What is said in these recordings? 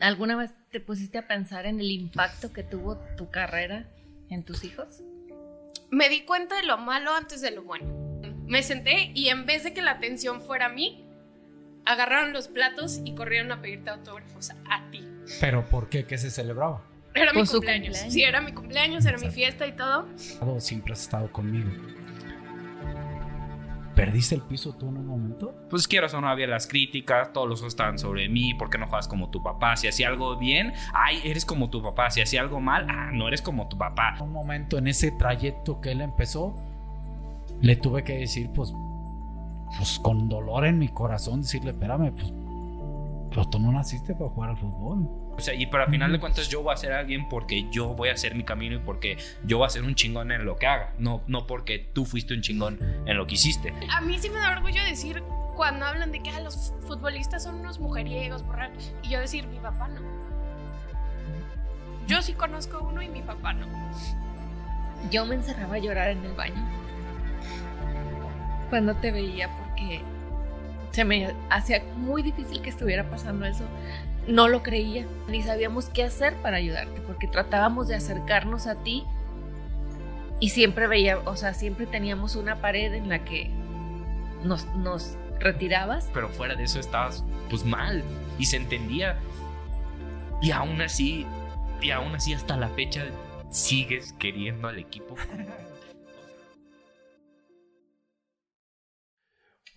¿Alguna vez te pusiste a pensar en el impacto que tuvo tu carrera en tus hijos? Me di cuenta de lo malo antes de lo bueno. Me senté y en vez de que la atención fuera a mí, agarraron los platos y corrieron a pedirte autógrafos a ti. ¿Pero por qué? ¿Qué se celebraba? Era mi cumpleaños. cumpleaños. Sí, era mi cumpleaños, era mi Exacto. fiesta y todo. Siempre has estado conmigo. ¿Perdiste el piso tú en un momento? Pues quieras o no, había las críticas, todos los ojos estaban sobre mí, ¿por qué no juegas como tu papá? Si hacía algo bien, ay, eres como tu papá. Si hacía algo mal, ah, no eres como tu papá. En un momento en ese trayecto que él empezó, le tuve que decir, pues, pues con dolor en mi corazón, decirle, espérame, pues, pero tú no naciste para jugar al fútbol. O sea, y pero al final de cuentas yo voy a ser alguien porque yo voy a hacer mi camino y porque yo voy a ser un chingón en lo que haga, no, no porque tú fuiste un chingón en lo que hiciste. A mí sí me da orgullo decir cuando hablan de que ah, los futbolistas son unos mujeriegos, borrachos. Y yo decir, mi papá no. Yo sí conozco uno y mi papá no. Yo me encerraba a llorar en el baño cuando te veía porque se me hacía muy difícil que estuviera pasando eso. No lo creía, ni sabíamos qué hacer para ayudarte, porque tratábamos de acercarnos a ti y siempre veía, o sea, siempre teníamos una pared en la que nos, nos retirabas. Pero fuera de eso estabas pues mal y se entendía. Y aún así, y aún así hasta la fecha sigues queriendo al equipo.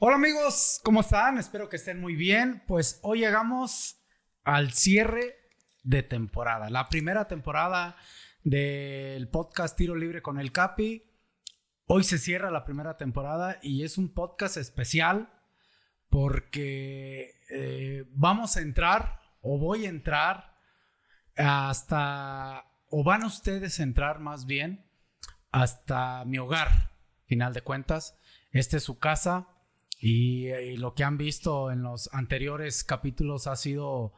Hola amigos, ¿cómo están? Espero que estén muy bien. Pues hoy llegamos al cierre de temporada, la primera temporada del podcast Tiro Libre con el Capi. Hoy se cierra la primera temporada y es un podcast especial porque eh, vamos a entrar o voy a entrar hasta, o van ustedes a entrar más bien hasta mi hogar, final de cuentas. Esta es su casa y, y lo que han visto en los anteriores capítulos ha sido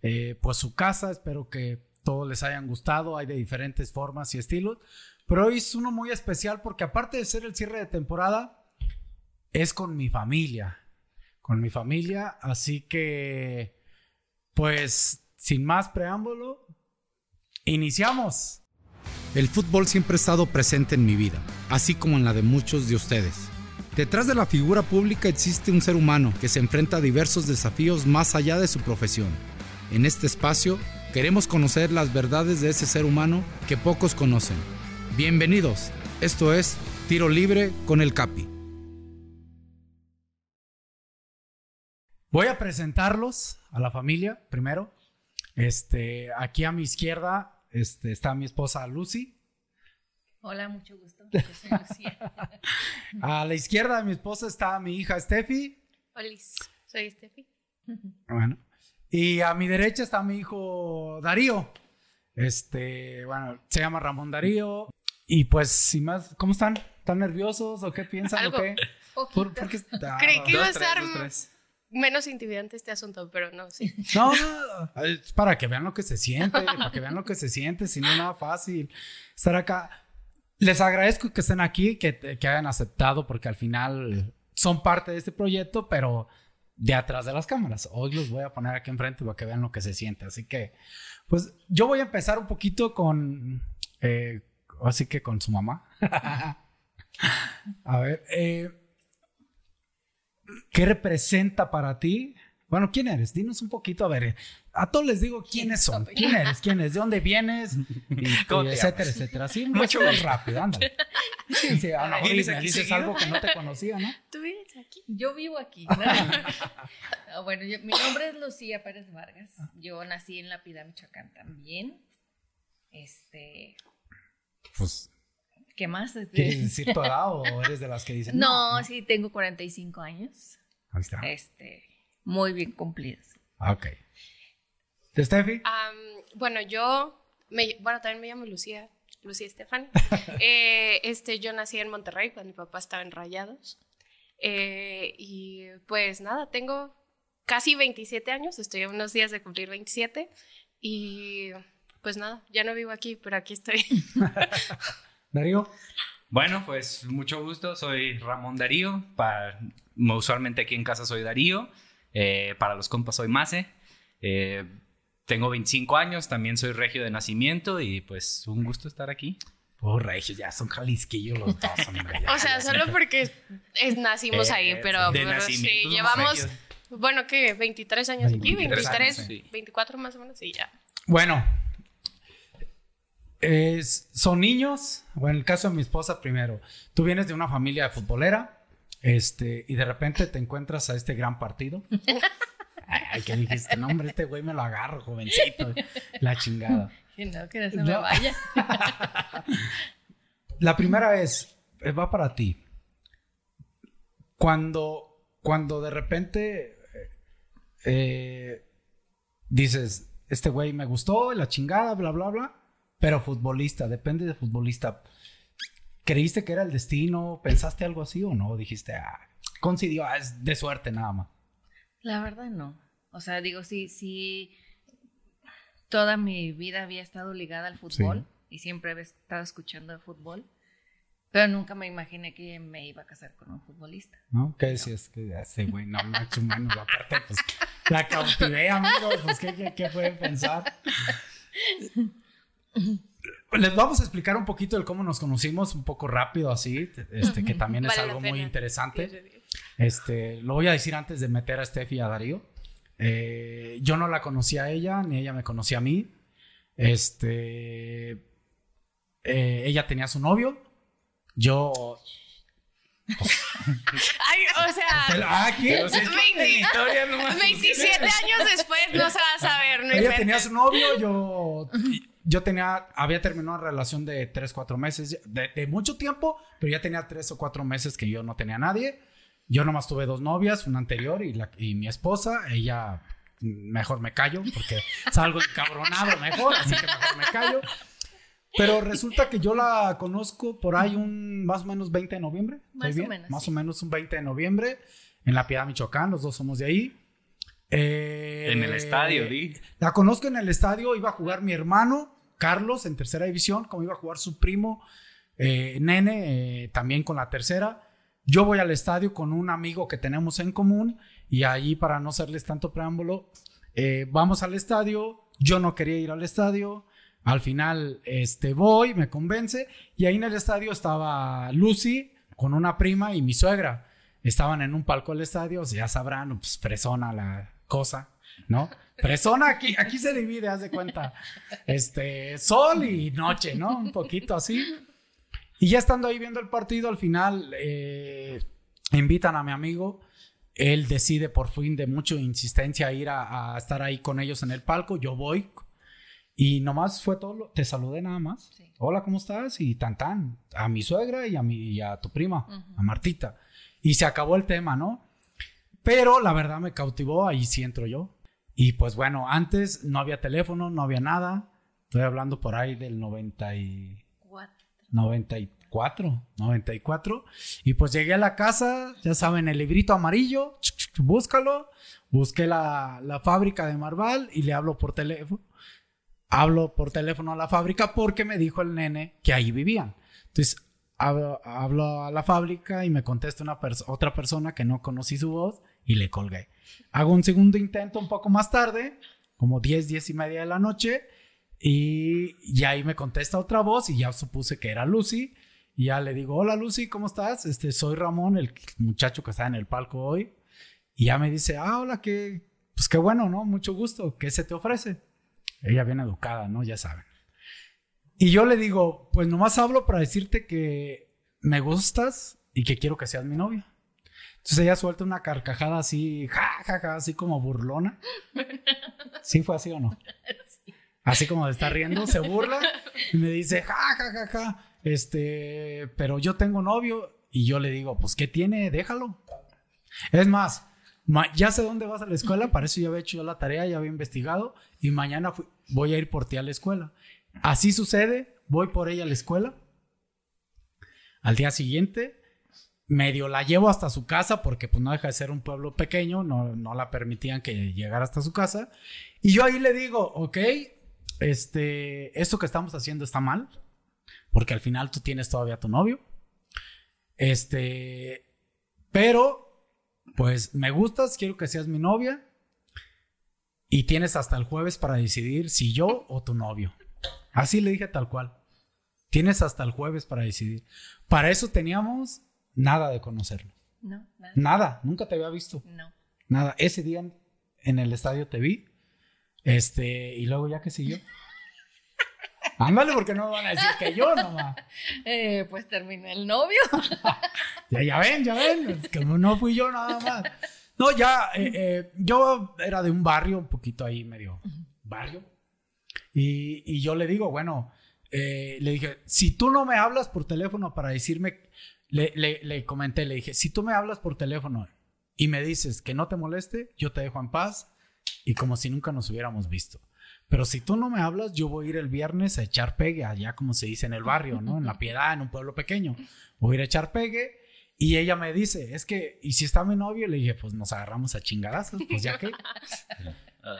eh, pues su casa. Espero que todos les hayan gustado. Hay de diferentes formas y estilos. Pero hoy es uno muy especial porque aparte de ser el cierre de temporada, es con mi familia. Con mi familia. Así que, pues, sin más preámbulo, iniciamos. El fútbol siempre ha estado presente en mi vida, así como en la de muchos de ustedes. Detrás de la figura pública existe un ser humano que se enfrenta a diversos desafíos más allá de su profesión. En este espacio queremos conocer las verdades de ese ser humano que pocos conocen. Bienvenidos, esto es Tiro Libre con el Capi. Voy a presentarlos a la familia primero. Este, aquí a mi izquierda este, está mi esposa Lucy. Hola, mucho gusto. Yo soy Lucía. A la izquierda de mi esposa está mi hija Steffi. Olis, soy Steffi. Bueno. Y a mi derecha está mi hijo Darío. Este, bueno, se llama Ramón Darío. Y pues, sin más, ¿cómo están? ¿Están nerviosos o qué piensan Algo. o qué? ¿Por, por qué? Ah, Creí que iba a tres. menos intimidante este asunto, pero no, sí. No, no, es para que vean lo que se siente, para que vean lo que se siente, si no es nada fácil estar acá. Les agradezco que estén aquí, que, hayan aceptado, porque al final son parte de este proyecto, pero de atrás de las cámaras. Hoy los voy a poner aquí enfrente para que vean lo que se siente. Así que, pues yo voy a empezar un poquito con, eh, así que con su mamá. a ver, eh, ¿qué representa para ti? Bueno, ¿quién eres? Dinos un poquito, a ver, a todos les digo quiénes son, quién eres, quién es, de dónde vienes, y, ¿Cómo y te etcétera, etcétera. Sí, Mucho gusto. rápido, ándale. Sí, sí, a lo mejor ¿Vienes me aquí dices seguido? algo que no te conocía, ¿no? ¿Tú vives aquí? Yo vivo aquí. ¿no? Ah, bueno, yo- mi nombre es Lucía Pérez Vargas. Yo nací en La Pida, Michoacán también. Este, Pues, ¿qué más? ¿quieres decir tu edad o eres de las que dicen? No, sí, tengo 45 años. Ahí está. Este, muy bien cumplidos. Ok. ¿De Steffi? Am, bueno, yo, me- bueno, también me llamo Lucía, Lucía Estefan. Eh, este, yo nací en Monterrey cuando mi papá estaba en Rayados. Eh, y pues nada, tengo casi 27 años, estoy a unos días de cumplir 27. Y pues nada, ya no vivo aquí, pero aquí estoy. Darío. Bueno, pues mucho gusto, soy Ramón Darío. Para, usualmente aquí en casa soy Darío. Eh, para los compas soy Mase. Eh, tengo 25 años, también soy regio de nacimiento y pues un gusto estar aquí. Oh, regio, ya son jalisquillos los dos, hombre. ya, O sea, ya. solo porque es- nacimos Eh, ahí, pero, De pero sí, llevamos, regios. bueno, ¿qué? 23 años aquí, 23 23, años, sí. 24 más o menos, y ya. Bueno, es- son niños. Bueno, en el caso de mi esposa, primero, tú vienes de una familia futbolera, este, y de repente te encuentras a este gran partido. Ay, ¿qué dijiste? No, hombre, este güey me lo agarro, jovencito. La chingada. Que no, que no se me vaya. La primera es, eh, va para ti. Cuando, cuando de repente eh, eh, dices, este güey me gustó, la chingada, bla, bla, bla, pero futbolista, depende de futbolista. ¿Creíste que era el destino? ¿Pensaste algo así o no? Dijiste, ah, coincidió, ah, es de suerte nada más. La verdad no. O sea, digo, sí, sí. Toda mi vida había estado ligada al fútbol y siempre había estado escuchando de fútbol, pero nunca me imaginé que me iba a casar con un futbolista. ¿No? ¿Qué decías? Que ese güey, no, macho, menos, aparte, pues, la cautivé, amigos, pues, ¿qué, qué, qué pueden pensar? Les vamos a explicar un poquito de cómo nos conocimos, un poco rápido así, este, que también es Vale algo muy interesante. Este, lo voy a decir antes de meter a Steffi y a Darío. Eh, yo no la conocía a ella, ni ella me conocía a mí. Este, eh, ella tenía su novio. Yo. Ay, o sea, Ah, ¿qué? De la historia, no mames. 27 años después no se va a saber, no Ella inventes. tenía su novio, yo, yo tenía, había terminado una relación de 3, 4 meses, de, de mucho tiempo, pero ya tenía 3 o 4 meses que yo no tenía a nadie. Yo nomás tuve dos novias, una anterior y, la, y mi esposa. Ella, mejor me callo porque salgo encabronado mejor, así que mejor me callo. Pero resulta que yo la conozco por ahí un más o menos 20 de noviembre. ¿estoy Más o menos, Más sí. o menos un 20 de noviembre en La Piedad, Michoacán. Los dos somos de ahí. Eh, En el estadio, di. La conozco en el estadio. Iba a jugar mi hermano, Carlos, en tercera división, como iba a jugar su primo, eh, Nene, eh, también con la tercera. Yo voy al estadio con un amigo que tenemos en común y ahí, para no hacerles tanto preámbulo, eh, vamos al estadio. Yo no quería ir al estadio. Al final, este, voy, me convence. Y ahí en el estadio estaba Lucy con una prima y mi suegra. Estaban en un palco del estadio, ya sabrán, pues fresona la cosa, ¿no? Fresona, aquí, aquí se divide, haz de cuenta. Este, sol y noche, ¿no? Un poquito así. Y ya estando ahí viendo el partido, al final eh, invitan a mi amigo. Él decide por fin de mucha insistencia ir a, a estar ahí con ellos en el palco. Yo voy. Y nomás fue todo. lo- te saludé nada más. Sí. Hola, ¿cómo estás? Y tan tan. A mi suegra y a, mi, y a tu prima, a Martita. Y se acabó el tema, ¿no? Pero la verdad me cautivó, ahí sí entro yo. Y pues bueno, antes no había teléfono, no había nada. Estoy hablando por ahí del 90 y... Cuatro. 94, 94. Y pues llegué a la casa, ya saben, el librito amarillo, búscalo. Busqué la, la fábrica de Marval y le hablo por teléfono. Hablo por teléfono a la fábrica porque me dijo el nene que ahí vivían. Entonces hablo, hablo a la fábrica y me contesta una otra persona que no conocí su voz y le colgué. Hago un segundo intento un poco más tarde, como 10, 10 y media de la noche. Y, y ahí me contesta otra voz y ya supuse que era Lucy. Y ya le digo, hola Lucy, ¿cómo estás? Este, soy Ramón, el muchacho que está en el palco hoy. Y ya me dice, ah, hola, qué, pues qué bueno, ¿no? Mucho gusto, ¿qué se te ofrece? Ella bien educada, ¿no? Ya saben. Y yo le digo, pues nomás hablo para decirte que me gustas y que quiero que seas mi novia. Entonces ella suelta una carcajada así, ja, ja, ja, así como burlona. ¿Sí fue así o no? Así como estar riendo, se burla y me dice, ja, ja, ja, ja, este, pero yo tengo novio y yo le digo, pues, ¿qué tiene? Déjalo. Es más, ya sé dónde vas a la escuela, para eso ya había hecho yo la tarea, ya había investigado y mañana voy a ir por ti a la escuela. Así sucede, voy por ella a la escuela. Al día siguiente, medio la llevo hasta su casa porque pues no deja de ser un pueblo pequeño, no, no la permitían que llegara hasta su casa. Y yo ahí le digo, ok, este, esto que estamos haciendo está mal, porque al final tú tienes todavía a tu novio. Este, pero, pues me gustas, quiero que seas mi novia. y tienes hasta el jueves para decidir si yo o tu novio. Así le dije tal cual. Tienes hasta el jueves para decidir. Para eso teníamos nada de conocerlo. No, nada. Nada, nunca te había visto. No. Nada. Ese día en, en el estadio te vi. Este, y luego ya que siguió. Ándale, porque no van a decir que yo nomás. Eh, pues terminé el novio. Ya, ya ven, ya ven. Es que no fui yo nada más. No, ya, eh, eh, yo era de un barrio, un poquito ahí medio barrio. Y, y yo le digo, bueno, eh, le dije, si tú no me hablas por teléfono para decirme, le, le, le comenté, le dije, si tú me hablas por teléfono y me dices que no te moleste, yo te dejo en paz y como si nunca nos hubiéramos visto. Pero si tú no me hablas, yo voy a ir el viernes a echar pegue, allá como se dice en el barrio, ¿no? En la piedad, en un pueblo pequeño. Voy a ir a echar pegue. Y ella me dice, es que, ¿y si está mi novio? Le dije, pues nos agarramos a chingadazos, pues ya que.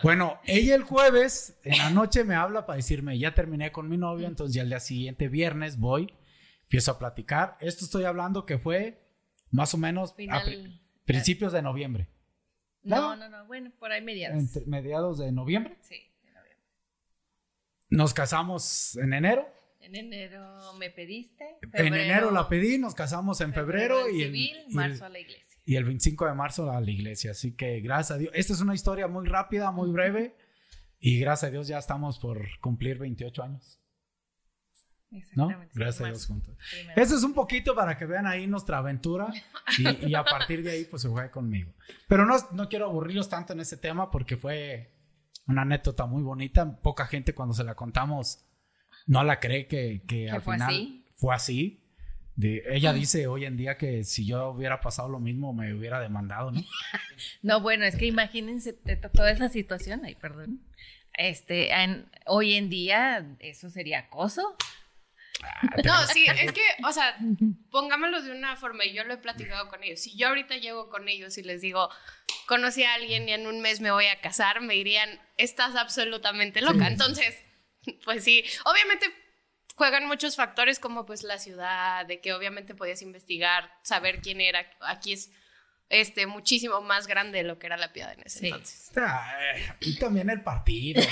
Bueno, ella el jueves en la noche me habla para decirme, ya terminé con mi novio, entonces ya el día siguiente, viernes, voy, empiezo a platicar. Esto estoy hablando que fue más o menos a pri- Final. principios de noviembre. No, no, no. Bueno, por ahí mediados. Entre mediados de noviembre. Sí, de noviembre. Nos casamos en enero. En enero me pediste. en febrero- enero la pedí, nos casamos en febrero, el y, el, civil, y el- marzo a la iglesia. y el 25 de marzo a la iglesia. Así que gracias a Dios. Esta es una historia muy rápida, muy breve. Y gracias a Dios ya estamos por cumplir 28 años. ¿No? Gracias a Dios juntos. primero. Eso es un poquito para que vean ahí nuestra aventura y, y a partir de ahí pues se juegue conmigo. Pero no, no quiero aburrirlos tanto en ese tema porque fue una anécdota muy bonita. Poca gente cuando se la contamos no la cree que, que al fue final así. fue así. De, ella dice hoy en día que si yo hubiera pasado lo mismo me hubiera demandado, ¿no? No, bueno, es que imagínense toda esa situación, ay, perdón. Este, en- hoy en día eso sería acoso. No, sí, es que, o sea, pongámoslo de una forma, y yo lo he platicado con ellos. Si yo ahorita llego con ellos y les digo, conocí a alguien y en un mes me voy a casar, me dirían, estás absolutamente loca. Entonces, pues sí, obviamente juegan muchos factores como pues la ciudad, de que obviamente podías investigar, saber quién era. Aquí es este muchísimo más grande de lo que era la piedad en ese Sí. entonces. Ay, y también el partido.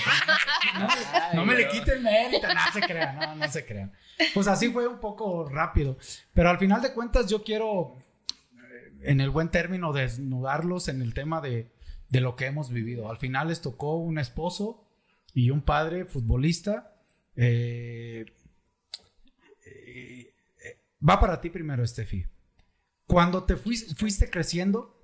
No, no me le quiten mérito, no se crean, no, no se crean. Pues así fue un poco rápido. Pero al final de cuentas yo quiero, eh, en el buen término, desnudarlos en el tema de, de lo que hemos vivido. Al final les tocó un esposo y un padre futbolista. Eh, eh, eh, va para ti primero, Steffi. Cuando te fuis- fuiste creciendo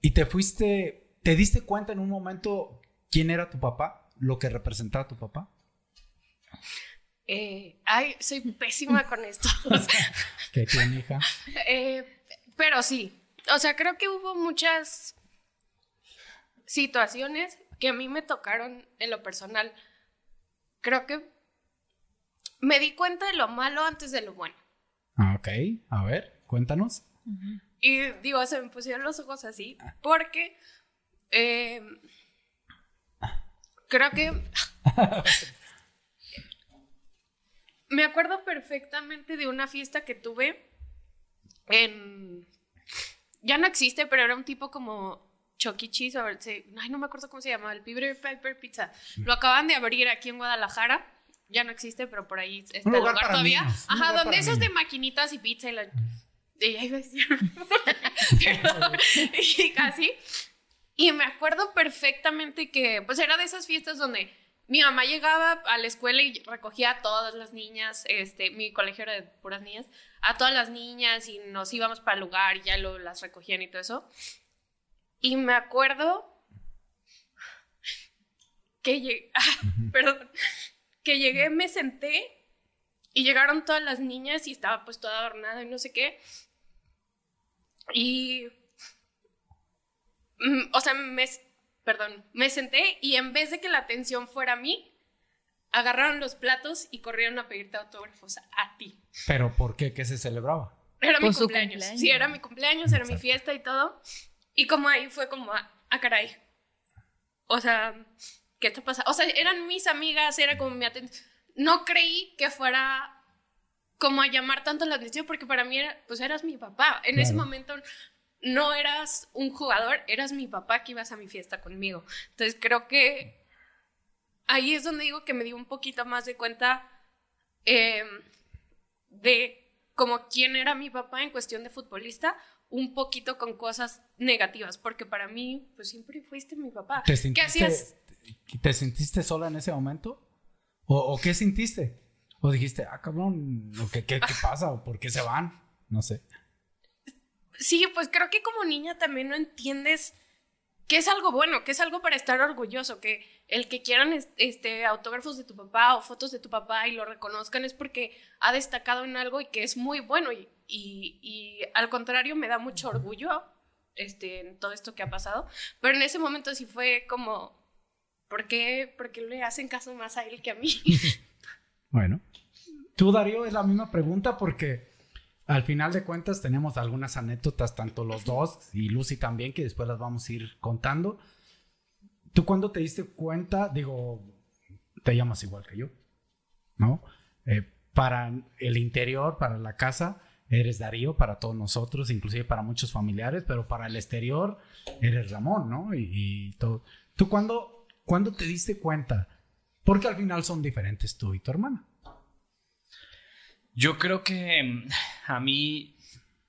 y te fuiste, te diste cuenta en un momento quién era tu papá, lo que representaba tu papá. Eh, ay, soy pésima con esto. ¿Qué tiene, hija? Eh, pero sí, o sea, creo que hubo muchas situaciones que a mí me tocaron en lo personal. Creo que me di cuenta de lo malo antes de lo bueno. Ah, Ok, a ver, cuéntanos. Y digo, se me pusieron los ojos así porque eh, creo que me acuerdo perfectamente de una fiesta que tuve en... Ya no existe, pero era un tipo como Chuck E. Cheese, o se- ay, no me acuerdo cómo se llamaba, el Piper Piper Pizza. Lo acaban de abrir aquí en Guadalajara. Ya no existe, pero por ahí está Un el lugar lugar todavía. niños, Ajá, lugar donde esos de maquinitas y pizza y la... y casi. Y me acuerdo perfectamente que, pues era de esas fiestas donde mi mamá llegaba a la escuela y recogía a todas las niñas, este, mi colegio era de puras niñas, a todas las niñas y nos íbamos para el lugar y ya lo, las recogían y todo eso. Y me acuerdo que llegué, perdón, que llegué, me senté y llegaron todas las niñas y estaba pues toda adornada y no sé qué. Y Mm, o sea, me, perdón, me senté y en vez de que la atención fuera a mí, agarraron los platos y corrieron a pedirte autógrafos a, ti. Pero ¿por qué? ¿Qué se celebraba? Era mi cumpleaños. cumpleaños. Sí, era mi cumpleaños, era mi fiesta y todo. Y como ahí fue como, ah, ah, caray. O sea, ¿qué está pasando? O sea, eran mis amigas, era como mi atención. No creí que fuera como a llamar tanto la atención porque para mí era, pues eras mi papá. En ese momento no eras un jugador, eras mi papá que ibas a mi fiesta conmigo. Entonces creo que ahí es donde digo que me di un poquito más de cuenta em, de como quién era mi papá en cuestión de futbolista, un poquito con cosas negativas, porque para mí, pues siempre fuiste mi papá. ¿Te ¿Qué hacías? ¿Te sentiste sola en ese momento? ¿O, o qué sentiste? ¿O dijiste, ah, cabrón, ¿o qué, qué, qué pasa? ¿O por qué se van? No sé. Sí, pues creo que como niña también no entiendes que es algo bueno, que es algo para estar orgulloso, que el que quieran es- este, autógrafos de tu papá o fotos de tu papá y lo reconozcan es porque ha destacado en algo y que es muy bueno y, y- y al contrario me da mucho orgullo este, en todo esto que ha pasado, pero en ese momento sí fue como, ¿por qué, por qué le hacen caso más a él que a mí? Bueno. Tú, Darío, es la misma pregunta porque al final de cuentas tenemos algunas anécdotas, tanto los dos y Lucy también, que después las vamos a ir contando. ¿Tú cuándo te diste cuenta? Digo, te llamas igual que yo, ¿no? Eh, para el interior, para la casa, eres Darío, para todos nosotros, inclusive para muchos familiares, pero para el exterior, eres Ramón, ¿no? Y, y todo. ¿Tú cuándo, cuándo te diste cuenta? Porque al final son diferentes tú y tu hermana. Yo creo que mm, a mí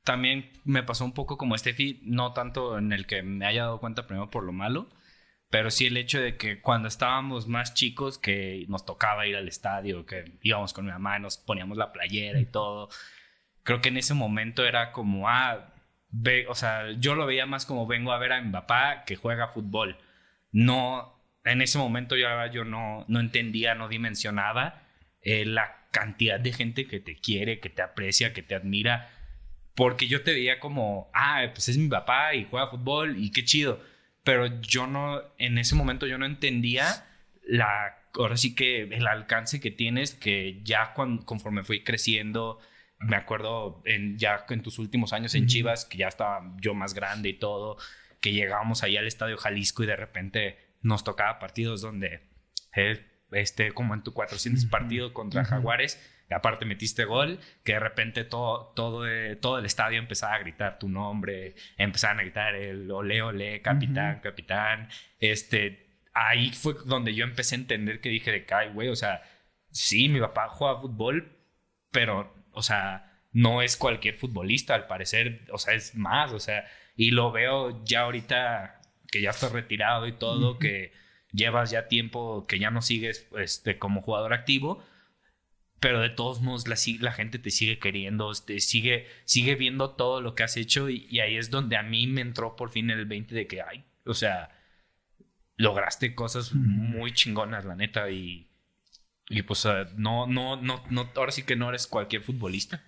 también me pasó un poco como Steffi, no tanto en el que me haya dado cuenta primero por lo malo, pero sí el hecho de que cuando estábamos más chicos, que nos tocaba ir al estadio, que íbamos con mi mamá, nos poníamos la playera y todo, creo que en ese momento era como, ah, ve, o sea, yo lo veía más como vengo a ver a mi papá que juega fútbol. No, en ese momento yo, yo no, no entendía, no dimensionaba eh, la cantidad de gente que te quiere, que te aprecia, que te admira, porque yo te veía como, ah, pues es mi papá y juega fútbol y qué chido, pero yo no, en ese momento yo no entendía la, ahora sí que el alcance que tienes, que ya cuan- conforme fui creciendo, me acuerdo en, ya en tus últimos años en. Chivas, que ya estaba yo más grande y todo, que llegábamos ahí al Estadio Jalisco y de repente nos tocaba partidos donde, eh, este, como en tu 400 Ujú. partido contra. Jaguares, aparte metiste gol, que de repente todo, todo, eh, todo el estadio empezaba a gritar tu nombre, empezaban a gritar el ole, ole, capitán, capitán, este, ahí fue donde yo empecé a entender que dije de Kai, güey, o sea, sí, mi papá juega fútbol, pero, o sea, no es cualquier futbolista, al parecer, o sea, es más, o sea, y lo veo ya ahorita que ya estás retirado y todo, que llevas ya tiempo que ya no sigues este, como jugador activo, pero de todos modos la, la gente te sigue queriendo, te sigue, sigue viendo todo lo que has hecho y, y ahí es donde a mí me entró por fin el 20 de que, ay, o sea, lograste cosas muy chingonas, la neta, y, y pues no, no, no, no, ahora sí que no eres cualquier futbolista.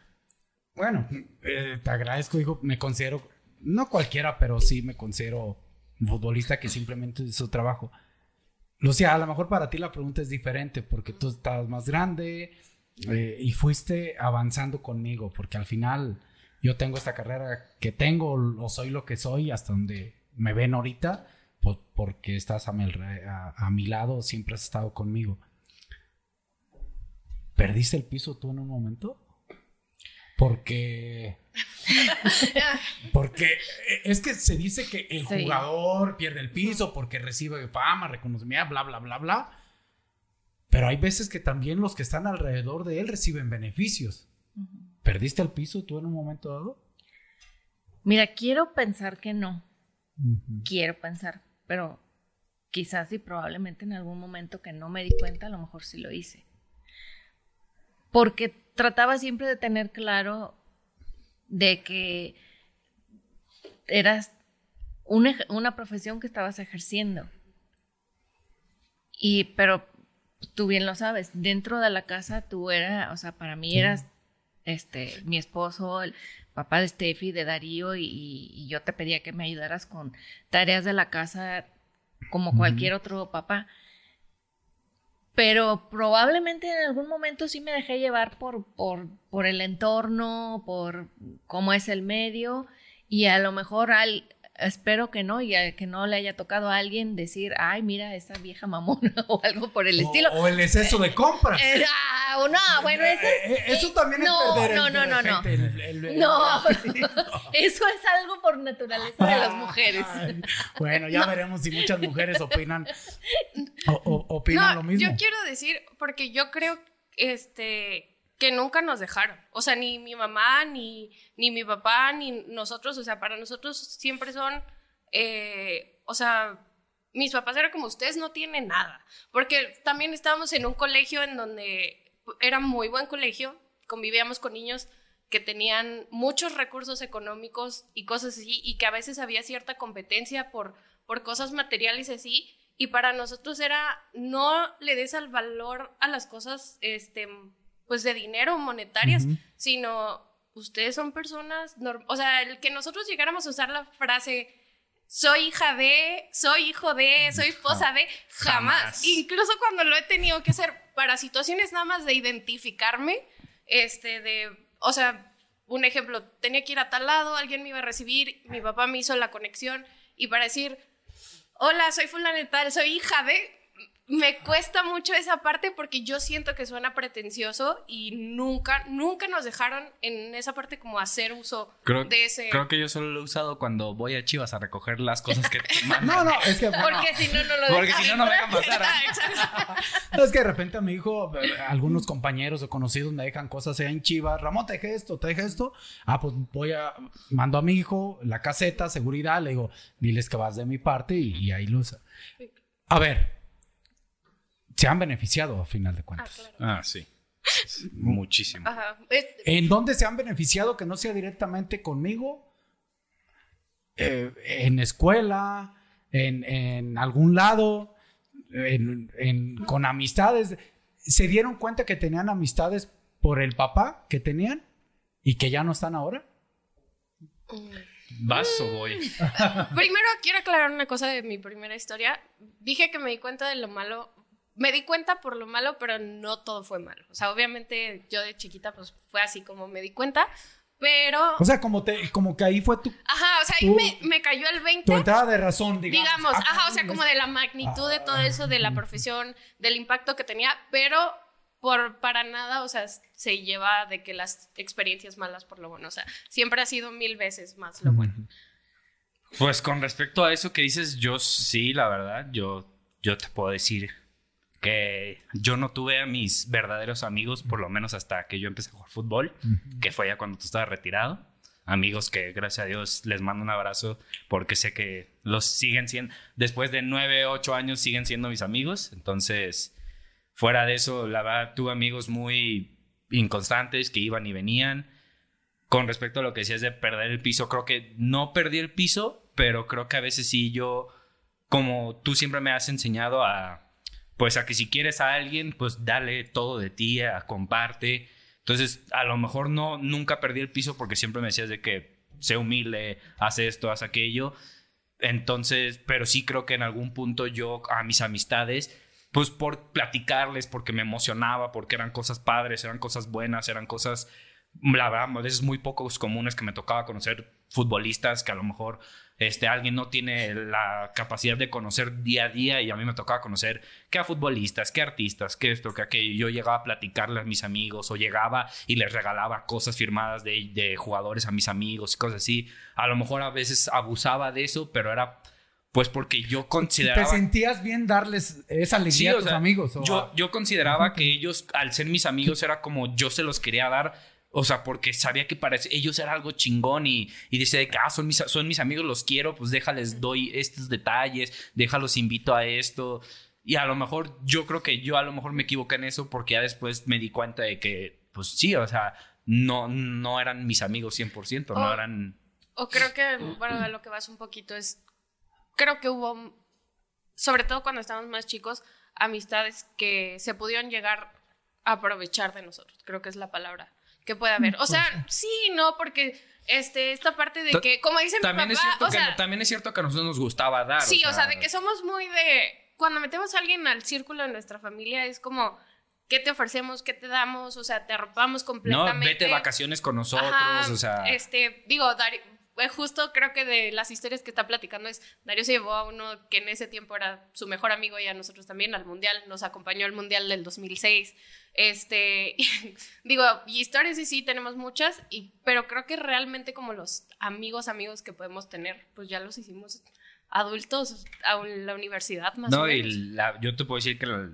Bueno, eh, te agradezco, hijo. Me considero, no cualquiera, pero sí me considero futbolista que simplemente es su trabajo. Lucia, a lo mejor para ti la pregunta es diferente porque tú estás más grande eh, y fuiste avanzando conmigo, porque al final yo tengo esta carrera que tengo o soy lo que soy hasta donde me ven ahorita, pues porque estás a mi lado, siempre has estado conmigo. ¿Perdiste el piso tú en un momento? Porque porque eh, es que se dice que el Sí. jugador pierde el piso porque recibe fama, reconocimiento, bla, bla, bla, bla. Pero hay veces que también los que están alrededor de él reciben beneficios. ¿Perdiste el piso tú en un momento dado? Mira, quiero pensar que no. Quiero pensar, pero quizás y probablemente en algún momento que no me di cuenta, a lo mejor sí lo hice. Porque trataba siempre de tener claro de que eras una, una profesión que estabas ejerciendo. Y, pero tú bien lo sabes, dentro de la casa tú eras, o sea, para mí Sí. eras este, mi esposo, el papá de Steffi, de Darío, y, y yo te pedía que me ayudaras con tareas de la casa como cualquier otro papá. Pero probablemente en algún momento sí me dejé llevar por, por, por el entorno, por cómo es el medio, y a lo mejor al, Espero que no y a- que no le haya tocado a alguien decir, ay, mira, esa vieja mamona o algo por el O- estilo. O, el exceso de compras. Eh, ah, o no, bueno, eso Eh, eh, eso también no, es perder el- no, no, no, no. repente el- el- el- No, eso es algo por naturaleza de las mujeres. Ay, bueno, ya veremos si muchas mujeres opinan o, o- opinan No, lo mismo. yo quiero decir, porque yo creo este, que nunca nos dejaron. O sea, ni mi mamá, ni, ni mi papá, ni nosotros. O sea, para nosotros siempre son, eh, o sea, mis papás eran como ustedes no tienen nada. Porque también estábamos en un colegio en donde era muy buen colegio, convivíamos con niños que tenían muchos recursos económicos y cosas así, y que a veces había cierta competencia por, por cosas materiales así, y para nosotros era no le des al valor a las cosas, este, pues de dinero, monetarias, Ujú. sino ustedes son personas, o sea, el que nosotros llegáramos a usar la frase soy hija de, soy hijo de, soy esposa de, jamás. Jamás. Incluso cuando lo he tenido que hacer para situaciones nada más de identificarme, este, de, o sea, un ejemplo, tenía que ir a tal lado, alguien me iba a recibir, mi papá me hizo la conexión y para decir, hola, soy fulana de tal, soy hija de, me cuesta mucho esa parte porque yo siento que suena pretencioso y nunca, nunca nos dejaron en esa parte como hacer uso Creo, de ese... creo que yo solo lo he usado cuando voy a Chivas a recoger las cosas que te mandan. No, no, es que, Porque si no, no lo Porque dejan si no, no me dejan pasar. Exacto. es que de repente a mi hijo, algunos compañeros o conocidos me dejan cosas allá en Chivas. Ramón, te dejé esto, te dejé esto. Ah, pues voy a, mando a mi hijo la caseta, seguridad, le digo, diles que vas de mi parte y, y ahí los... A ver, se han beneficiado a final de Ah, cuentas. claro. Ah, sí. Muchísimo. Ajá. ¿En dónde se han beneficiado que no sea directamente conmigo? Eh, en escuela, en, en algún lado, en- en- con amistades. ¿Se dieron cuenta que tenían amistades por el papá que tenían y que ya no están ahora? ¿Vas o voy? Primero quiero aclarar una cosa de mi primera historia. Dije que me di cuenta de lo malo. Me di cuenta por lo malo, pero no todo fue malo. O sea, obviamente yo de chiquita pues fue así como me di cuenta, pero... O sea, como, te, como que ahí fue tu, Ajá, o sea, ahí tú- me, me cayó el 20. tu entrada de razón, digamos. digamos, Ah, ajá, o sea, como de la magnitud de todo eso, de la profesión, del impacto que tenía, pero por para nada, o sea, se lleva de que las experiencias malas por lo bueno, o sea, siempre ha sido mil veces más lo bueno. Pues con respecto a eso que dices, yo sí, la verdad, yo, yo te puedo decir que yo no tuve a mis verdaderos amigos, por lo menos hasta que yo empecé a jugar fútbol, que fue ya cuando tú estabas retirado. Amigos que gracias a Dios les mando un abrazo porque sé que los siguen siendo, después de nueve, ocho años siguen siendo mis amigos. Entonces, fuera de eso, la verdad, tuve amigos muy inconstantes que iban y venían. Con respecto a lo que decías de perder el piso, creo que no perdí el piso, pero creo que a veces sí yo, como tú siempre me has enseñado a, pues a que si quieres a alguien, pues dale todo de ti, a comparte. Entonces, a lo mejor no, nunca perdí el piso porque siempre me decías de que sé humilde, haz esto, haz aquello. Entonces, pero sí creo que en algún punto yo a mis amistades, pues por platicarles, porque me emocionaba, porque eran cosas padres, eran cosas buenas, eran cosas, la verdad, a veces muy pocos comunes que me tocaba conocer futbolistas que a lo mejor este, alguien no tiene la capacidad de conocer día a día y a mí me tocaba conocer que a futbolistas, que a artistas, que esto, que aquello. Yo llegaba a platicarle a mis amigos o llegaba y les regalaba cosas firmadas de, de jugadores a mis amigos y cosas así. A lo mejor a veces abusaba de eso, pero era pues porque yo ¿Te consideraba... sentías bien darles esa alegría Sí, a tus sea, amigos? o Yo, yo consideraba que ellos, al ser mis amigos, era como yo se los quería dar. O sea, porque sabía que para ellos era algo chingón y, y decía de que, ah, son mis, son mis amigos, los quiero, pues déjales, doy estos detalles, déjalos, invito a esto. Y a lo mejor, yo creo que yo a lo mejor me equivoqué en eso porque ya después me di cuenta de que, pues sí, o sea, no, no eran mis amigos 100%, no Oh. eran... O creo que, bueno, a lo que vas un poquito es, creo que hubo, sobre todo cuando estábamos más chicos, amistades que se pudieron llegar a aprovechar de nosotros. Creo que es la palabra que puede haber. O sea, sí, no, porque este, esta parte de que, como dice mi También es, cierto o que, también es cierto que a nosotros nos gustaba dar. sí, o sea, de que somos muy de, cuando metemos a alguien al círculo de nuestra familia, es como, ¿qué te ofrecemos? ¿Qué te damos? O sea, te arropamos No, completamente. vete de vacaciones con nosotros, Ajá, o sea... Este, digo, dar- justo creo que de las historias que está platicando es, Darío se llevó a uno que en ese tiempo era su mejor amigo y a nosotros también al Mundial, nos acompañó al Mundial del 2006. Este, digo, y historias sí, sí, tenemos muchas, y, pero creo que realmente como los amigos, amigos que podemos tener, pues ya los hicimos adultos a la universidad más no, o menos. y la- yo te puedo decir que la-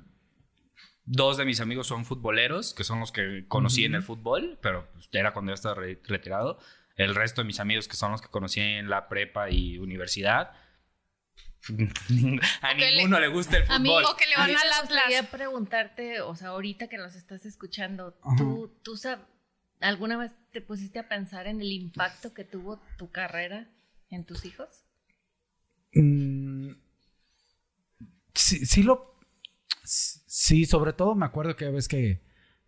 dos de mis amigos son futboleros, que son los que conocí en el fútbol, pero pues, era cuando ya estaba re- retirado. El resto de mis amigos, que son los que conocí en la prepa y universidad, a le- ninguno le, gusta el A fútbol. O que le A van Atlas. gustaría preguntarte, o sea, ahorita que nos estás escuchando. ¿tú, tú sab- alguna vez te pusiste a pensar en el impacto que tuvo tu carrera en tus hijos? Mm, sí, sí lo. Sí, sobre todo me acuerdo que ves que,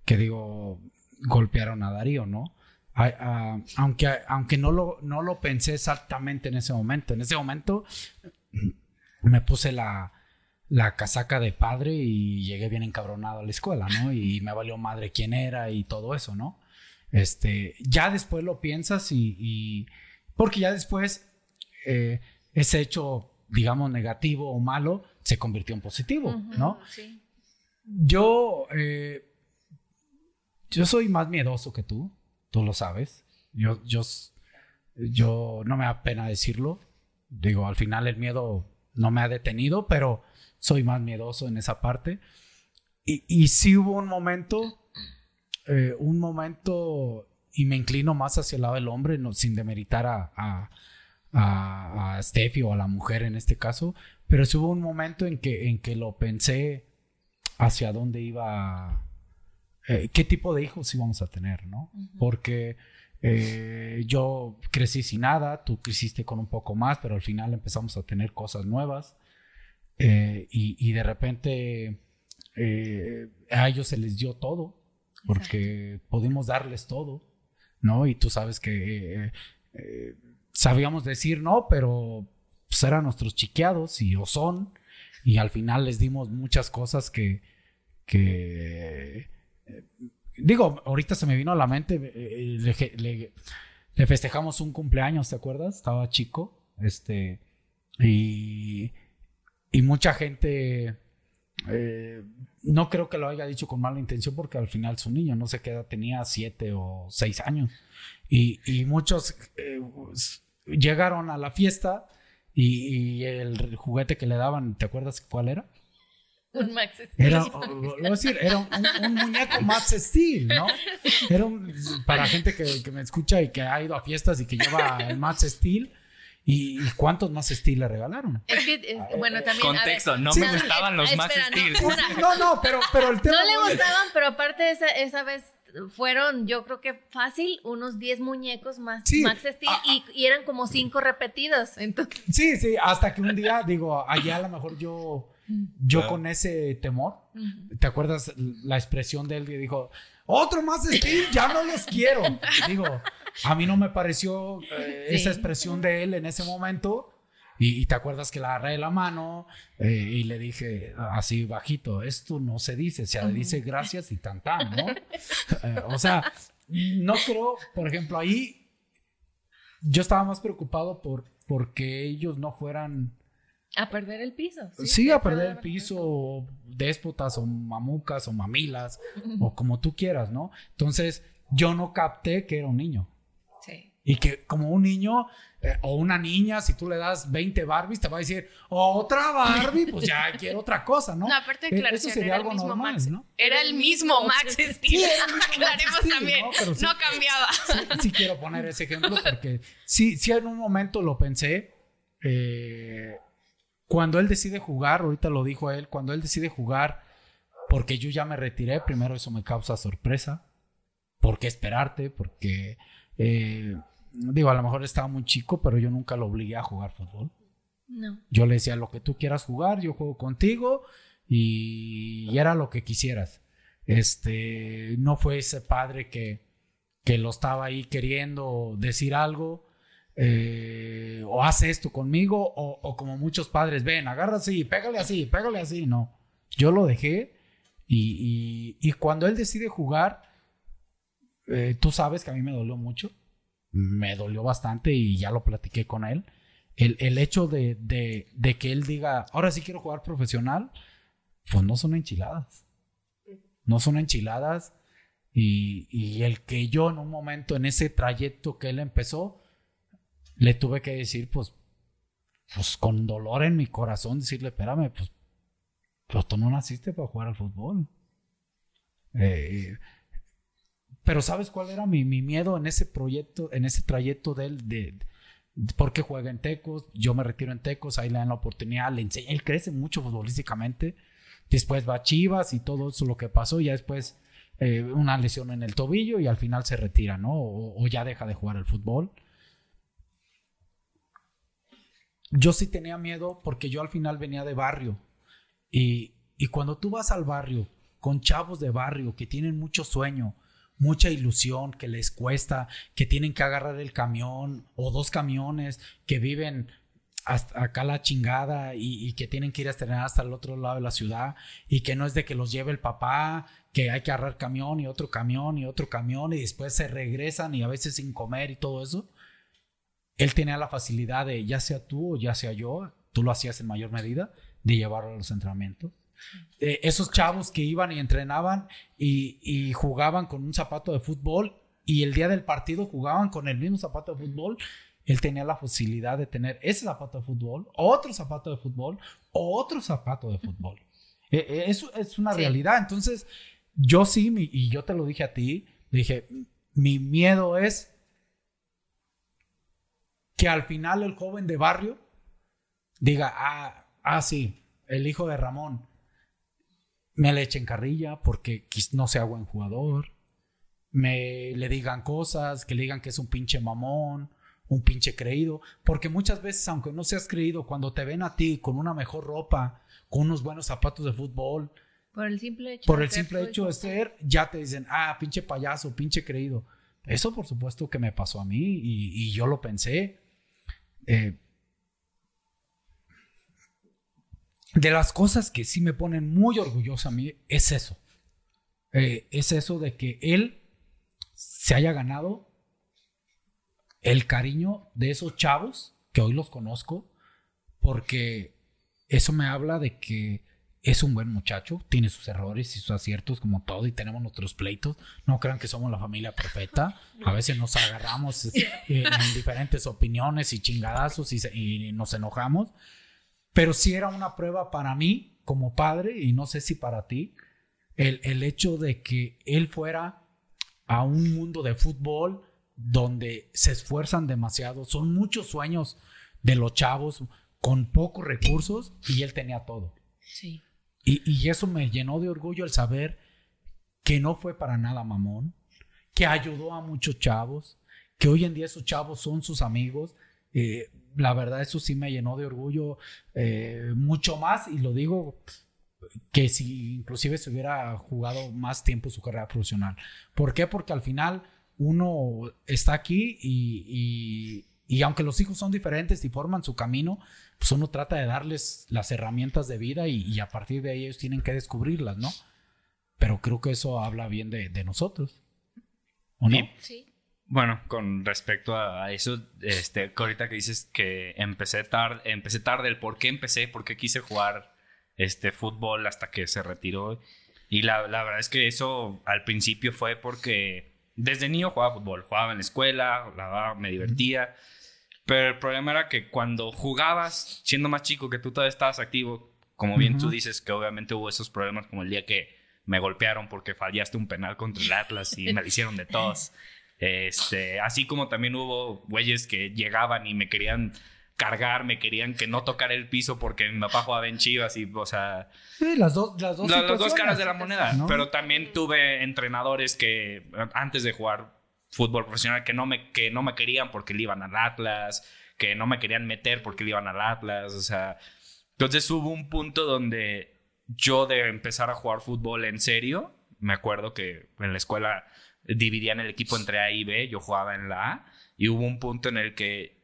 que digo, golpearon a Darío, ¿no? A- a- aunque aunque no, lo, no lo pensé exactamente en ese momento. En ese momento me puse la, la casaca de padre y llegué bien encabronado a la escuela, ¿no? Y me valió madre quién era y todo eso, ¿no? Este, ya después lo piensas y, y- porque ya después eh, ese hecho, digamos, negativo o malo, se convirtió en positivo, ¿no? Sí. Yo, eh, yo soy más miedoso que tú, tú lo sabes. Yo, yo, yo no me da pena decirlo. Digo, al final el miedo no me ha detenido, pero soy más miedoso en esa parte. Y, y sí hubo un momento, eh, un momento, y me inclino más hacia el lado del hombre, no, sin demeritar a, a, a, a Steffi o a la mujer en este caso, pero sí hubo un momento en que, en que lo pensé hacia dónde iba, eh, qué tipo de hijos íbamos a tener, ¿no? Porque eh, yo crecí sin nada, tú creciste con un poco más, pero al final empezamos a tener cosas nuevas eh, y, y de repente eh, a ellos se les dio todo, porque pudimos darles todo, ¿no? Y tú sabes que sabíamos decir no, pero pues eran nuestros chiqueados y o son, y al final les dimos muchas cosas que, que eh, digo, ahorita se me vino a la mente, eh, le, le- festejamos un cumpleaños, ¿te acuerdas? Estaba chico, este, y, y mucha gente, eh, no creo que lo haya dicho con mala intención porque al final su niño, no sé qué edad tenía, siete o seis años, y, y muchos eh, llegaron a la fiesta y el juguete que le daban, ¿te acuerdas cuál era? Un Max Steel. Era, voy a decir, era un, muñeco Max Steel, ¿no? Era un, para gente que, que me escucha y que ha ido a fiestas y que lleva el Max Steel. ¿Y, cuántos Max Steel le regalaron? Es que, es- bueno, también. a ver, Contexto, no Sí, me gustaban los Ah, Max no, Steel. No, no, pero, pero el tema. No le gustaban, pero aparte esa, esa vez fueron, yo creo que fácil, unos 10 muñecos más Sí. Max Steel Ah, y, y eran como 5 repetidos. Entonces, Sí, sí, hasta que un día, digo, allá a lo mejor yo, yo Claro. con ese temor, ¿te acuerdas la expresión de él que dijo, otro Max Steel, ya no los quiero? Digo, a mí no me pareció eh, Sí. esa expresión de él en ese momento. Y, y te acuerdas que la agarré de la mano eh, y le dije así bajito, esto no se dice, se dice gracias y tan tan, ¿no? Eh, o sea, no creo, por ejemplo, ahí yo estaba más preocupado por porque ellos no fueran, a perder el piso. sí, a perder el piso, o déspotas o mamucas o mamilas, o como tú quieras, ¿no? Entonces, yo no capté que era un niño. Sí. Y que como un niño eh, o una niña, si tú le das 20 Barbies, te va a decir, otra Barbie, pues ya quiero otra cosa, ¿no? No, aparte de Eh, aclaración, Eso sería era el algo mismo normal, Max. ¿no? Era el mismo Max Steel. el Aclaremos Steel, también. ¿no? Pero sí. No cambiaba. sí, sí quiero poner ese ejemplo porque sí, sí en un momento lo pensé. eh, cuando él decide jugar, ahorita lo dijo él, cuando él decide jugar, porque yo ya me retiré, primero eso me causa sorpresa. ¿Por qué esperarte? Porque, eh, digo, a lo mejor estaba muy chico, pero yo nunca lo obligué a jugar fútbol. No. Yo le decía, lo que tú quieras jugar, yo juego contigo y, y era lo que quisieras. Este, no fue ese padre que, que lo estaba ahí queriendo decir algo, eh, o hace esto conmigo, o, o como muchos padres, ven, agarra así, pégale así, pégale así, no. Yo lo dejé y, y- y cuando él decide jugar, eh, tú sabes que a mí me dolió mucho, me dolió bastante y ya lo platiqué con él. El, el hecho de, de, de, que él diga, ahora sí quiero jugar profesional, pues no son enchiladas. No son enchiladas. Y, y, el que yo en un momento, en ese trayecto que él empezó, le tuve que decir, pues, pues con dolor en mi corazón, decirle, espérame, pues, pues tú no naciste para jugar al fútbol. Eh, pero ¿sabes cuál era mi, mi, miedo en ese proyecto, en ese trayecto de él? De, porque juega en Tecos, yo me retiro en Tecos, ahí le dan la oportunidad, le enseña, él crece mucho futbolísticamente, después va a Chivas y todo eso lo que pasó, y ya después eh, una lesión en el tobillo y al final se retira, ¿no? O, o, ya deja de jugar el fútbol. Yo sí tenía miedo porque yo al final venía de barrio y, y cuando tú vas al barrio con chavos de barrio que tienen mucho sueño, mucha ilusión, que les cuesta, que tienen que agarrar el camión o dos camiones, que viven hasta acá la chingada y, y, que tienen que ir a estrenar hasta el otro lado de la ciudad y que no es de que los lleve el papá, que hay que agarrar camión y otro camión y otro camión y después se regresan y a veces sin comer y todo eso. Él tenía la facilidad de, ya sea tú o ya sea yo, tú lo hacías en mayor medida, de llevarlo a los entrenamientos eh, esos chavos que iban y entrenaban y, y, jugaban con un zapato de fútbol y el día del partido jugaban con el mismo zapato de fútbol, él tenía la facilidad de tener ese zapato de fútbol, otro zapato de fútbol, otro zapato de fútbol. Eh, eso es una sí. realidad. Entonces, yo sí, mi, y yo te lo dije a ti, dije, mi miedo es que al final el joven de barrio diga, ah, ah, sí, el hijo de Ramón, me le echen carrilla porque no sea buen jugador, me le digan cosas, que le digan que es un pinche mamón, un pinche creído, porque muchas veces, aunque no seas creído, cuando te ven a ti con una mejor ropa, con unos buenos zapatos de fútbol, por el simple hecho, por el simple hecho de ser, ya te dicen, ah, pinche payaso, pinche creído. Eso por supuesto que me pasó a mí y, y yo lo pensé. Eh, de las cosas que sí me ponen muy orgulloso a mí es eso. Eh, es eso de que él se haya ganado el cariño de esos chavos que hoy los conozco, porque eso me habla de que es un buen muchacho, tiene sus errores y sus aciertos como todo y tenemos nuestros pleitos. No crean que somos la familia perfecta. A veces nos agarramos en diferentes opiniones y chingadazos y, y nos enojamos. Pero sí era una prueba para mí como padre y no sé si para ti, el, el hecho de que él fuera a un mundo de fútbol donde se esfuerzan demasiado. Son muchos sueños de los chavos con pocos recursos y él tenía todo. Sí. Y, y eso me llenó de orgullo el saber que no fue para nada mamón, que ayudó a muchos chavos, que hoy en día esos chavos son sus amigos. Eh, la verdad eso sí me llenó de orgullo eh, mucho más y lo digo que si inclusive se hubiera jugado más tiempo su carrera profesional. ¿Por qué? Porque al final uno está aquí y, y, aunque los hijos son diferentes y forman su camino, pues uno trata de darles las herramientas de vida y, y a partir de ahí ellos tienen que descubrirlas, ¿no? Pero creo que eso habla bien de, de nosotros. ¿O no? Sí. Bueno, con respecto a eso, este, ahorita que dices que empecé tarde, empecé tarde, el por qué empecé, por qué quise jugar este fútbol hasta que se retiró. Y la, la verdad es que eso al principio fue porque desde niño jugaba fútbol, jugaba en la escuela, la, me divertía. Pero el problema era que cuando jugabas, siendo más chico, que tú todavía estabas activo, como bien uh -huh. tú dices, que obviamente hubo esos problemas como el día que me golpearon porque fallaste un penal contra el Atlas y me lo hicieron de todos. Este, así como también hubo güeyes que llegaban y me querían cargar, me querían que no tocar el piso porque mi papá jugaba en Chivas y, o sea... Sí, las, do, las, dos, la, las dos caras de la moneda. ¿no? Pero también tuve entrenadores que antes de jugar fútbol profesional que no me, que no me querían porque le iban al Atlas, que no me querían meter porque le iban al Atlas, o sea... Entonces hubo un punto donde yo de empezar a jugar fútbol en serio, me acuerdo que en la escuela dividían el equipo entre A y B, yo jugaba en la A y hubo un punto en el que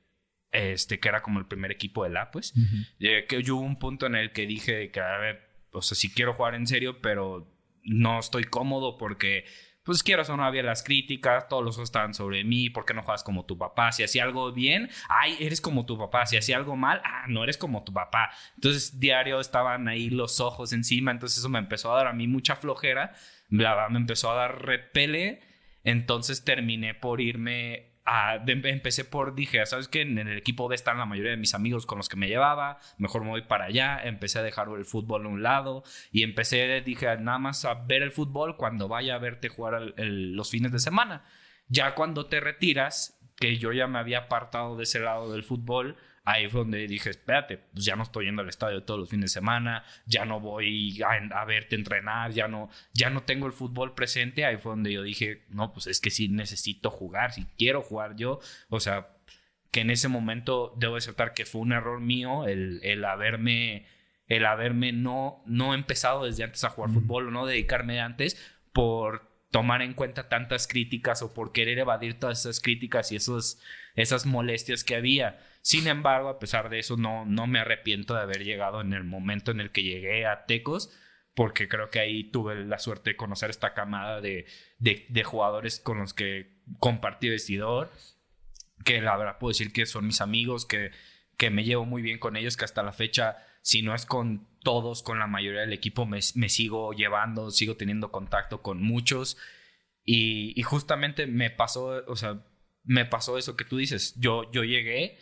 este que era como el primer equipo de la pues uh -huh. que yo hubo un punto en el que dije que a ver, o sea, si quiero jugar en serio, pero no estoy cómodo porque pues quiero o no había las críticas, todos los ojos estaban sobre mí, ¿por qué no juegas como tu papá? Si hacía algo bien, ay, eres como tu papá, si hacía algo mal, ah, no eres como tu papá. Entonces, diario estaban ahí los ojos encima, entonces eso me empezó a dar a mí mucha flojera, me empezó a dar repele, entonces terminé por irme empecé por, dije, ¿sabes qué? En el equipo B están la mayoría de mis amigos con los que me llevaba, mejor me voy para allá, empecé a dejar el fútbol a un lado y empecé, dije, nada más a ver el fútbol cuando vaya a verte jugar los fines de semana. Ya cuando te retiras, que yo ya me había apartado de ese lado del fútbol, ahí fue donde dije, espérate, pues ya no estoy yendo al estadio todos los fines de semana, ya no voy a, verte entrenar, ya no, ya no tengo el fútbol presente, ahí fue donde yo dije, no, pues es que sí necesito jugar, si quiero jugar yo, o sea, que en ese momento debo aceptar que fue un error mío el, el haberme, el haberme no, no empezado desde antes a jugar fútbol o no dedicarme antes por tomar en cuenta tantas críticas o por querer evadir todas esas críticas y esos, esas molestias que había. Sin embargo, a pesar de eso, no, no me arrepiento de haber llegado en el momento en el que llegué a Tecos, porque creo que ahí tuve la suerte de conocer esta camada de, de, jugadores con los que compartí vestidor, que la verdad puedo decir que son mis amigos, que, que me llevo muy bien con ellos, que hasta la fecha, si no es con todos, con la mayoría del equipo, me, me sigo llevando, sigo teniendo contacto con muchos. Y, y, justamente me pasó, o sea, me pasó eso que tú dices. Yo, yo llegué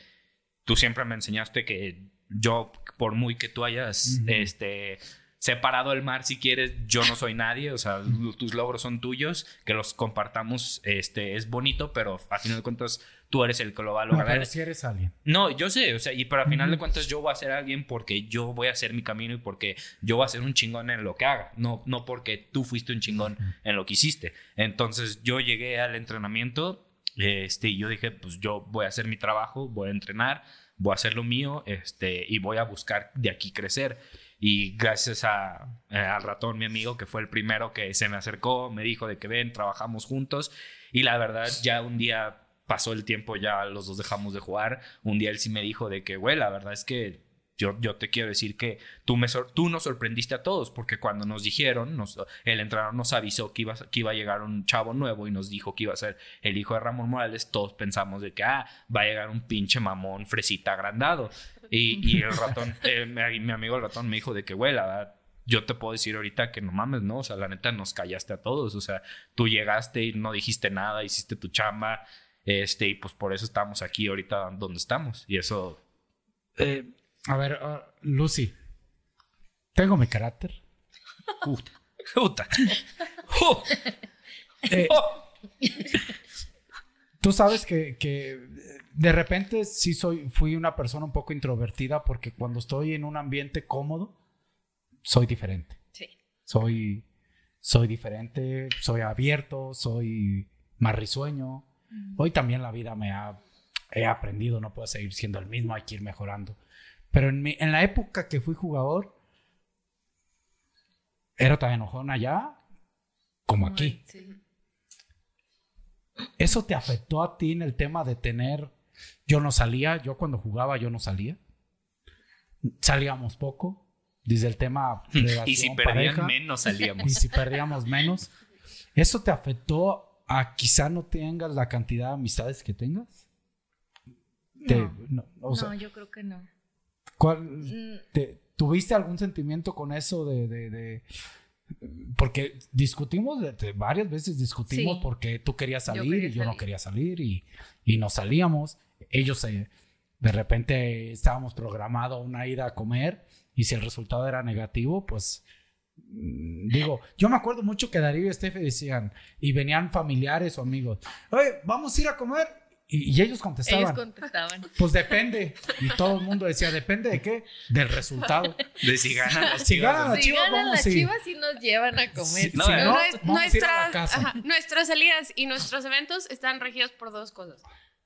tú siempre me enseñaste que yo, por muy que tú hayas este, separado el mar si quieres, yo no soy nadie, o sea, tus logros son tuyos, que los compartamos este, es bonito, pero a final de cuentas tú eres el que lo va a lograr. No, pero si eres alguien. No, yo sé, o sea, y para final de cuentas yo voy a ser alguien porque yo voy a hacer mi camino y porque yo voy a ser un chingón en lo que haga, no, no porque tú fuiste un chingón en lo que hiciste. Entonces yo llegué al entrenamiento este, y yo dije, pues yo voy a hacer mi trabajo, voy a entrenar, voy a hacer lo mío este, y voy a buscar de aquí crecer. Y gracias a, eh, al ratón, mi amigo, que fue el primero que se me acercó, me dijo de que ven, trabajamos juntos. Y la verdad, ya un día pasó el tiempo, ya los dos dejamos de jugar. Un día él sí me dijo de que, güey, la verdad es que yo, yo te quiero decir que tú, me tú nos sorprendiste a todos, porque cuando nos dijeron, nos, el entrenador nos avisó que iba, que iba a llegar un chavo nuevo y nos dijo que iba a ser el hijo de Ramón Morales, todos pensamos de que, ah, va a llegar un pinche mamón fresita agrandado. Y, y el ratón, eh, mi, amigo el ratón me dijo de que, güey, la verdad, yo te puedo decir ahorita que no mames, ¿no? O sea, la neta nos callaste a todos. O sea, tú llegaste y no dijiste nada, hiciste tu chamba. Este, y pues por eso estamos aquí ahorita donde estamos. Y eso. Eh, a ver, uh, Lucy. Tengo mi carácter. Puta. Puta. Eh, tú sabes que, de repente sí soy, fui una persona un poco introvertida porque cuando estoy en un ambiente cómodo, soy diferente. Sí. Soy, soy diferente, soy abierto, soy más risueño. Hoy también la vida me ha he aprendido, no puedo seguir siendo el mismo, hay que ir mejorando. Pero en, en la época que fui jugador, era tan enojón allá como aquí. ¿Eso te afectó a ti en el tema de tener... Yo no salía, yo cuando jugaba yo no salía. Salíamos poco. Desde el tema... y si perdían menos salíamos. Y si perdíamos menos. ¿Eso te afectó a quizá no tengas la cantidad de amistades que tengas? no yo creo que no. ¿Cuál, mm. ¿Tuviste algún sentimiento con eso de, porque discutimos, varias veces discutimos porque tú querías salir y yo no quería salir y, y no salíamos. Ellos de repente estábamos programados una ida a comer y si el resultado era negativo, pues mm, digo, yo me acuerdo mucho que Darío y Estefe decían y venían familiares o amigos, oye, vamos a ir a comer y, ellos contestaban. Ellos contestaban. Pues depende. Y todo el mundo decía, ¿depende de qué? Del resultado. De si ganan las chivas. Si ganan las chivas, ganan las chivas sí nos llevan a comer. no, no, nuestras, nuestras salidas y nuestros eventos están regidos por dos cosas.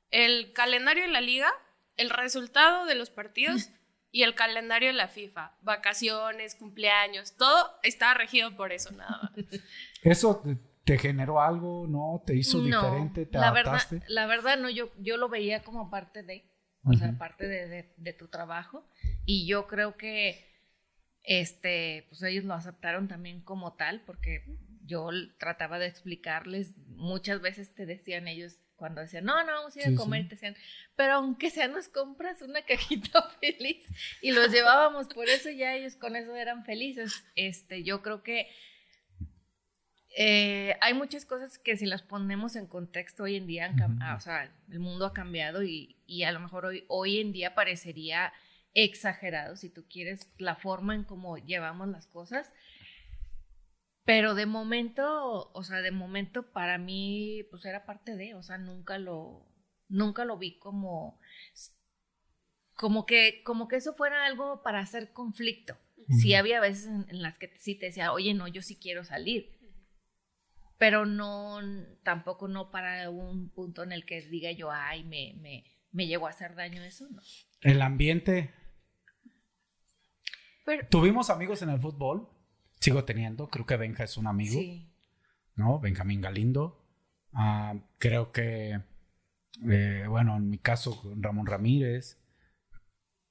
El calendario de la liga, el resultado de los partidos y el calendario de la FIFA. Vacaciones, cumpleaños, todo está regido por eso nada más. Eso ¿Te generó algo? ¿No? ¿Te hizo diferente? ¿Te la adaptaste? Verdad, la verdad, no, yo, yo lo veía como parte de, o sea, parte de, de, tu trabajo. Y yo creo que este, pues ellos lo aceptaron también como tal, porque yo trataba de explicarles, muchas veces te decían ellos, cuando decían, no, no, vamos a ir Sí, a comer, sí. te decían, pero aunque sea nos compras una cajita feliz y los llevábamos, por eso ya ellos con eso eran felices. Este, yo creo que eh, hay muchas cosas que si las ponemos en contexto hoy en día, ah, o sea, el mundo ha cambiado y, y a lo mejor hoy, hoy en día parecería exagerado, si tú quieres, la forma en cómo llevamos las cosas. Pero de momento, o sea, de momento para mí, pues era parte de, o sea, nunca lo, nunca lo vi como, como que, como que eso fuera algo para hacer conflicto. Sí Ujú. había veces en, en las que sí te decía, oye, no, yo sí quiero salir. Pero no, tampoco no para un punto en el que diga yo, ay, me, me, me llegó a hacer daño eso, no. El ambiente. Pero, Tuvimos amigos en el fútbol. Sigo teniendo. Creo que Benja es un amigo. Sí. ¿no? Benjamín Galindo. Ah, creo que, eh, bueno, en mi caso, Ramón Ramírez.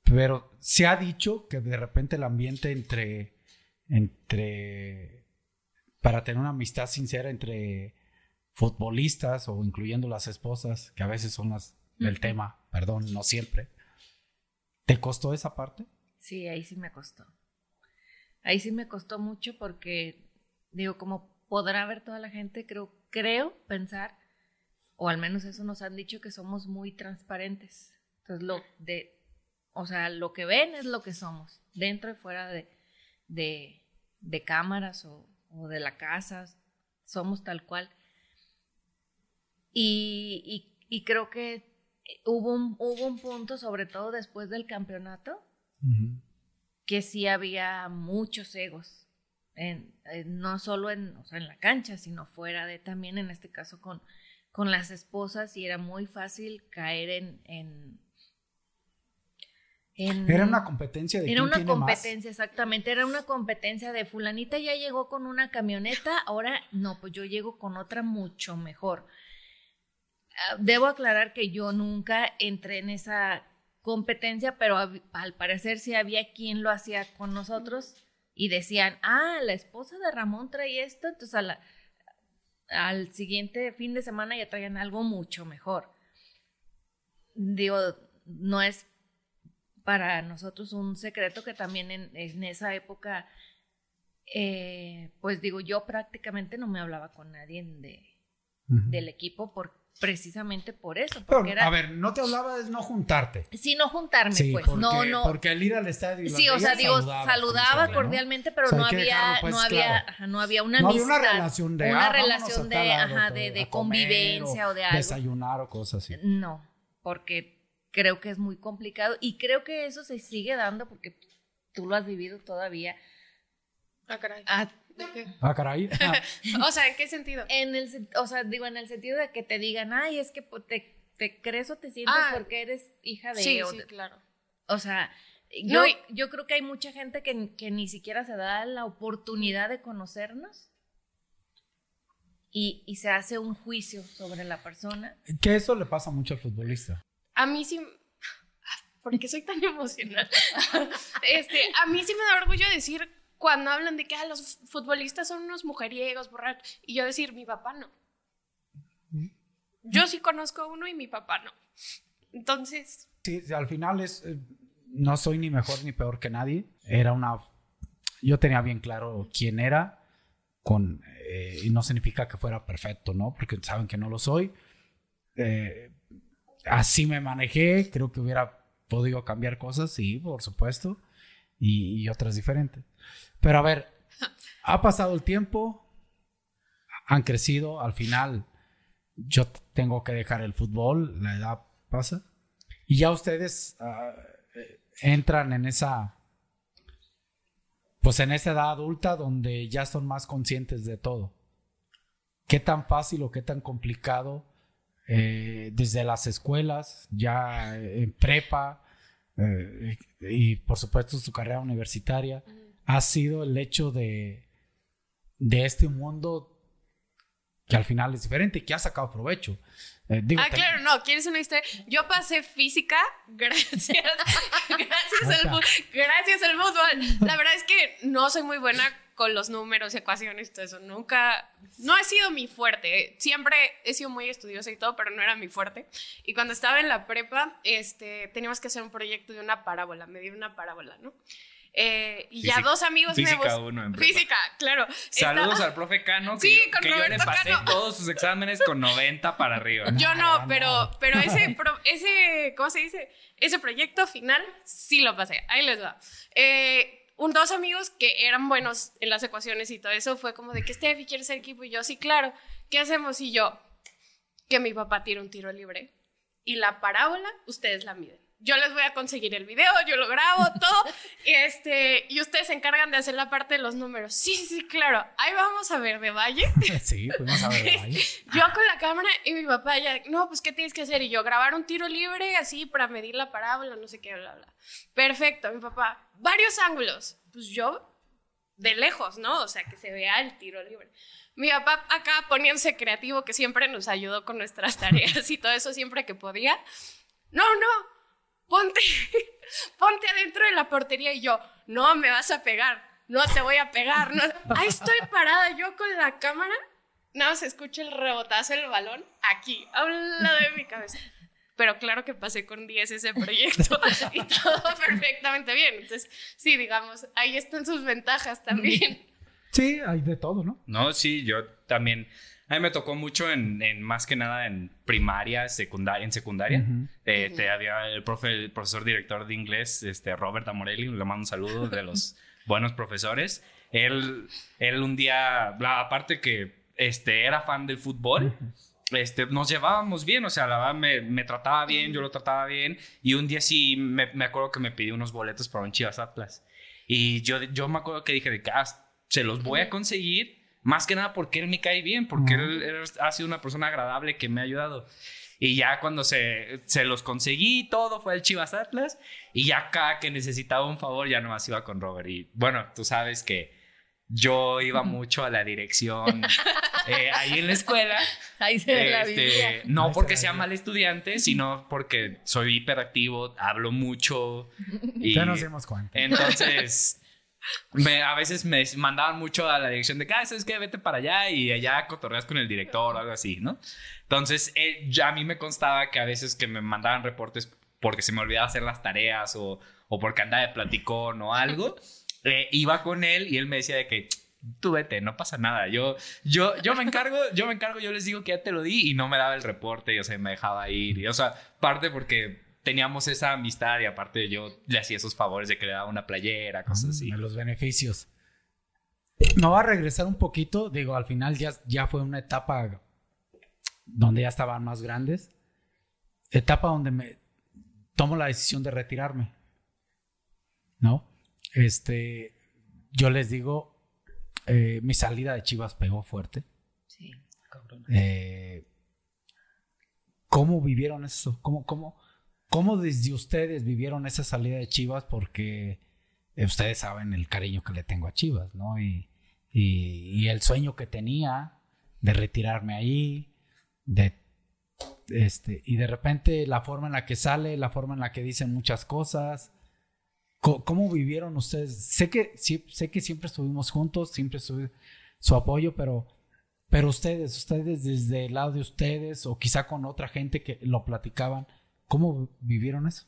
Pero se ha dicho que de repente el ambiente entre, entre, para tener una amistad sincera entre futbolistas o incluyendo las esposas, que a veces son las del tema, perdón, no siempre. ¿Te costó esa parte? Sí, ahí sí me costó. Ahí sí me costó mucho porque, digo, como podrá ver toda la gente, creo, creo pensar, o al menos eso nos han dicho, que somos muy transparentes. Entonces, lo de, o sea, lo que ven es lo que somos, dentro y fuera de, de, de cámaras o, o de la casa, somos tal cual. Y, y- y creo que hubo un, hubo un punto, sobre todo después del campeonato, que sí había muchos egos, en, en- no solo en, o sea, en la cancha, sino fuera de también, en este caso con, con las esposas, y era muy fácil caer en... en, en- Era una competencia de era quién una tiene más. competencia, exactamente. Era una competencia de fulanita ya llegó con una camioneta, ahora no, pues yo llego con otra mucho mejor. Ah, Debo aclarar que yo nunca entré en esa competencia, pero al parecer sí había quien lo hacía con nosotros y decían, ah, la esposa de Ramón trae esto, entonces a la- al siguiente fin de semana ya traían algo mucho mejor. Digo, no es para nosotros un secreto que también en, en esa época, eh, pues digo, yo prácticamente no me hablaba con nadie de, del equipo por, precisamente por eso, Pero, porque era... A ver, no te hablaba de no juntarte. Sí, no juntarme, Sí, pues, porque, no, no. Porque al ir al estadio. Sí, o sea, digo, saludaba cordialmente, pero O sea, no había, dejarlo, pues, no había, claro. ajá, no había una No había amistad, una relación de. una ah, relación de, ajá, todo, de, convivencia o de algo. Desayunar o cosas así. No, porque creo que es muy complicado y creo que eso se sigue dando porque tú lo has vivido todavía. ah, caray. Ah, ¿De qué? Ah, caray. O sea, ¿en qué sentido? en el, o sea, digo, en el sentido de que te digan, ay, es que te, te crees o te sientes Ah. porque eres hija de... Sí, o, sí, de- claro. o sea, yo, No, y- yo creo que hay mucha gente que, que ni siquiera se da la oportunidad de conocernos y, y se hace un juicio sobre la persona. que eso le pasa mucho al futbolista. A mí sí. ¿Por soy tan emocional? este, a mí sí me da orgullo decir cuando hablan de que ah, los futbolistas son unos mujeriegos, borrachos. Y yo decir, mi papá no. Yo sí conozco uno y mi papá no. Entonces, sí, al final es. eh, no soy ni mejor ni peor que nadie. Era una. Yo tenía bien claro quién era. Con, eh, y no significa que fuera perfecto, ¿no? Porque saben que no lo soy. Eh, así me manejé. Creo que hubiera podido cambiar cosas, sí, por supuesto. Y, otras diferentes. Pero a ver, ha pasado el tiempo. Han crecido. Al final, yo tengo que dejar el fútbol. La edad pasa. Y ya ustedes ah, eh, entran en esa, pues en esa edad adulta donde ya son más conscientes de todo. ¿Qué tan fácil o qué tan complicado eh, desde las escuelas, ya en prepa eh, y por supuesto su carrera universitaria, ha sido el hecho de, de este mundo que al final es diferente y que ha sacado provecho? Eh, digo, ah, claro, no, ¿quieres una historia? Yo pasé física gracias, gracias, al, gracias al fútbol. La verdad es que no soy muy buena con los números, ecuaciones, todo eso. Nunca, no ha sido mi fuerte. Siempre he sido muy estudiosa y todo, pero no era mi fuerte. Y cuando estaba en la prepa, este, teníamos que hacer un proyecto de una parábola, medir una parábola, ¿no? Eh, y ya dos amigos física uno en Física, claro. Saludos al profe Cano. Que sí, yo, con que yo le pasé todos sus exámenes con 90 para arriba. Yo no, pero, pero ese, ese, ¿cómo se dice? Ese proyecto final sí lo pasé. Ahí les va. Eh, un, dos amigos que eran buenos en las ecuaciones y todo eso fue como de que Steffi quiere ser equipo y yo, sí, claro. ¿Qué hacemos? Y yo, que mi papá tire un tiro libre y la parábola, ustedes la miden yo les voy a conseguir el video, yo lo grabo, todo, y, este, y ustedes se encargan de hacer la parte de los números. Sí, sí, claro, ahí vamos a ver de Valle. sí, vamos a ver de Valle. yo con la cámara y mi papá ya, no, pues, ¿qué tienes que hacer? Y yo, grabar un tiro libre así para medir la parábola, no sé qué, bla, bla. Perfecto, mi papá, varios ángulos. Pues yo, de lejos, ¿no? O sea, que se vea el tiro libre. Mi papá acá poniéndose creativo, que siempre nos ayudó con nuestras tareas y todo eso siempre que podía. No, no, ponte, ponte adentro de la portería y yo, no me vas a pegar, no te voy a pegar. Ahí estoy parada yo con la cámara, nada más escucho el rebotazo del balón aquí, a un lado de mi cabeza. Pero claro que pasé con 10 ese proyecto y todo perfectamente bien. Entonces, sí, digamos, ahí están sus ventajas también. Sí, hay de todo, ¿no? No, sí, yo también a mí me tocó mucho en, más que nada en primaria, secundaria, en secundaria. Eh, te había el, profe, el profesor director de inglés, este, Robert Amorelli, le mando un saludo de los buenos profesores. Él, él un día, aparte que este, era fan del fútbol, este, nos llevábamos bien, o sea, la verdad me, me, trataba bien, yo lo trataba bien, y un día sí me, me, acuerdo que me pidió unos boletos para un Chivas Atlas. Y yo, yo me acuerdo que dije de que ah, se los voy a conseguir más que nada porque él me cae bien, porque él, ha sido una persona agradable que me ha ayudado. Y ya cuando se, se los conseguí, todo fue el Chivas Atlas. Y ya acá que necesitaba un favor, ya nomás iba con Robert. Y bueno, tú sabes que yo iba mucho a la dirección eh, ahí en la escuela. Ahí se la este, No porque sea mal estudiante, sino porque soy hiperactivo, hablo mucho. Y ya nos dimos cuenta. Entonces, a veces me mandaban mucho a la dirección de que, ah, ¿sabes qué? Vete para allá y allá cotorreas con el director o algo así, ¿no? Entonces, eh, ya a mí me constaba que a veces que me mandaban reportes porque se me olvidaba hacer las tareas o, o porque andaba de platicón o algo, eh, iba con él y él me decía de que tú vete, no pasa nada. Yo, yo, yo me encargo, yo me encargo, yo les digo que ya te lo di y no me daba el reporte, y, o sea, me dejaba ir. Y, o sea, parte porque teníamos esa amistad y aparte yo le hacía esos favores de que le daba una playera, cosas así. Los beneficios. No va a regresar un poquito, digo, al final ya, ya fue una etapa donde ya estaban más grandes. Etapa donde me tomo la decisión de retirarme. ¿No? Este, yo les digo, eh, mi salida de Chivas pegó fuerte. Sí, cabrón. Eh, ¿Cómo vivieron eso? ¿Cómo, cómo, ¿Cómo desde ustedes vivieron esa salida de Chivas? Porque eh, ustedes saben el cariño que le tengo a Chivas, ¿no? Y, el sueño que tenía de retirarme ahí, de este, y de repente la forma en la que sale, la forma en la que dicen muchas cosas. ¿Cómo, vivieron ustedes? Sé que, sé que siempre estuvimos juntos, siempre estuve su apoyo, pero, pero ustedes, ustedes desde el lado de ustedes o quizá con otra gente que lo platicaban, ¿Cómo vivieron eso?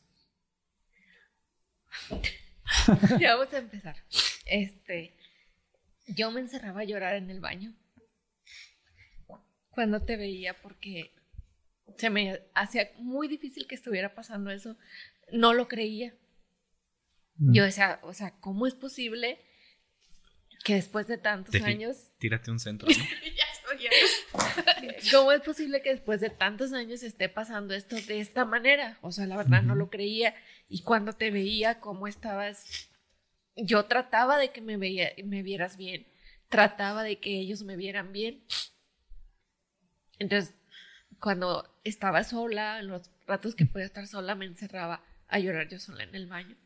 ya vamos a empezar. Este, yo me encerraba a llorar en el baño cuando te veía porque se me hacía muy difícil que estuviera pasando eso. No lo creía. Mm. Yo decía, o sea, ¿cómo es posible que después de tantos años... Tírate un centro, ¿Cómo es posible que después de tantos años esté pasando esto de esta manera? O sea, la verdad no lo creía. Y cuando te veía, cómo estabas, yo trataba de que me, veía, me vieras bien, trataba de que ellos me vieran bien. Entonces, cuando estaba sola, en los ratos que podía estar sola, me encerraba a llorar yo sola en el baño.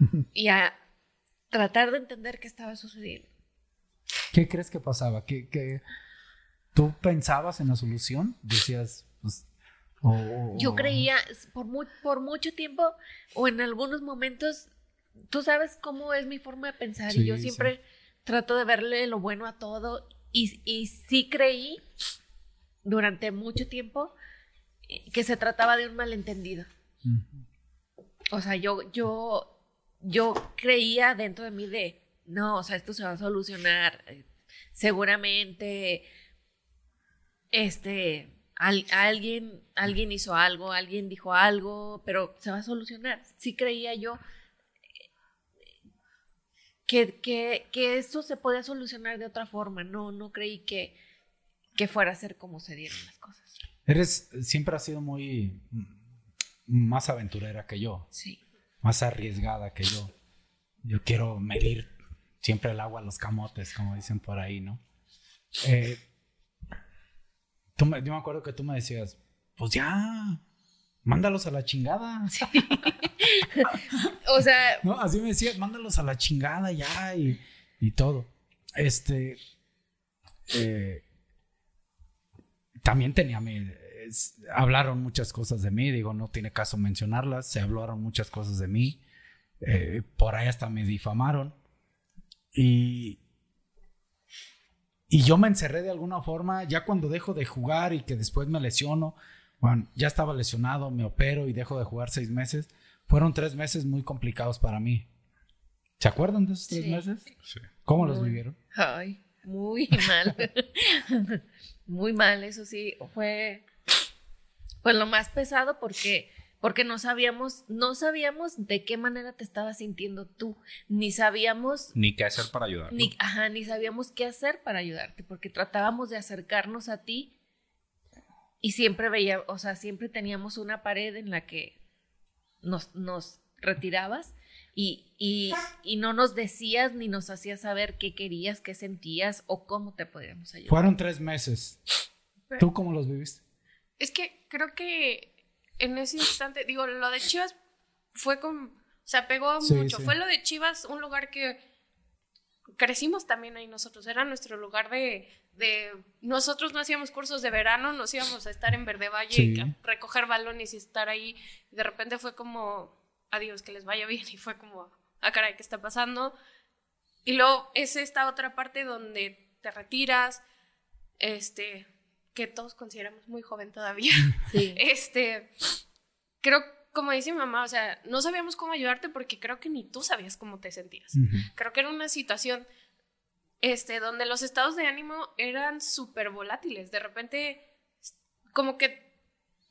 y a tratar de entender qué estaba sucediendo. ¿Qué crees que pasaba? ¿Qué, qué, ¿Tú pensabas en la solución? Decías, pues... Yo creía, por, por mucho tiempo o en algunos momentos, tú sabes cómo es mi forma de pensar y yo siempre trato de verle lo bueno a todo y, y sí creí durante mucho tiempo eh, que se trataba de un malentendido. O sea, yo, yo, yo creía dentro de mí de, no, o sea, esto se va a solucionar. eh, Seguramente, este, al- alguien, alguien hizo algo, alguien dijo algo, pero se va a solucionar. Sí creía yo que, que, que esto se podía solucionar de otra forma. No, no creí que, que fuera a ser como se dieron las cosas. Eres, siempre has sido muy mm, más aventurera que yo, Sí. más arriesgada que yo. Yo quiero medir siempre el agua a los camotes, como dicen por ahí, ¿no? Eh, tú me- yo me acuerdo que tú me decías, pues ya, mándalos a la chingada. O sea, No, así me decías, mándalos a la chingada ya y, y todo. Este. eh, también tenía mi. es- hablaron muchas cosas de mí, digo, no tiene caso mencionarlas. Se hablaron muchas cosas de mí. eh, por ahí hasta me difamaron. Y. Y yo me encerré de alguna forma, ya cuando dejo de jugar y que después me lesiono, bueno, ya estaba lesionado, me opero y dejo de jugar seis meses. Fueron tres meses muy complicados para mí. ¿Se acuerdan de esos tres Sí. meses? Sí. ¿Cómo los vivieron? Ay, muy mal. muy mal, eso sí, fue pues lo más pesado porque porque no sabíamos no sabíamos de qué manera te estabas sintiendo tú, ni sabíamos Ni qué hacer para ayudar. ni ajá, ni sabíamos qué hacer para ayudarte, porque tratábamos de acercarnos a ti y siempre veía, o sea, siempre teníamos una pared en la que nos, nos retirabas y, y, y no nos decías ni nos hacías saber qué querías, qué sentías o cómo te podíamos ayudar. Fueron tres meses. ¿Tú cómo los viviste? Es que creo que en ese instante, digo, lo de Chivas fue con, o sea, pegó Sí, mucho. sí. Fue lo de Chivas, un lugar que crecimos también ahí nosotros. Era nuestro lugar de, de nosotros no hacíamos cursos de verano, nos íbamos a estar en Verde Valle, Sí. a recoger balones y estar ahí. De repente fue como, adiós, que les vaya bien. Y fue como, ah, caray, ¿qué está pasando? Y luego es esta otra parte donde te retiras, este, que todos consideramos muy joven todavía. Sí. Este, creo, como dice mi mamá, o sea, no sabíamos cómo ayudarte porque creo que ni tú sabías cómo te sentías. Creo que era una situación, este, donde los estados de ánimo eran súper volátiles. De repente, como que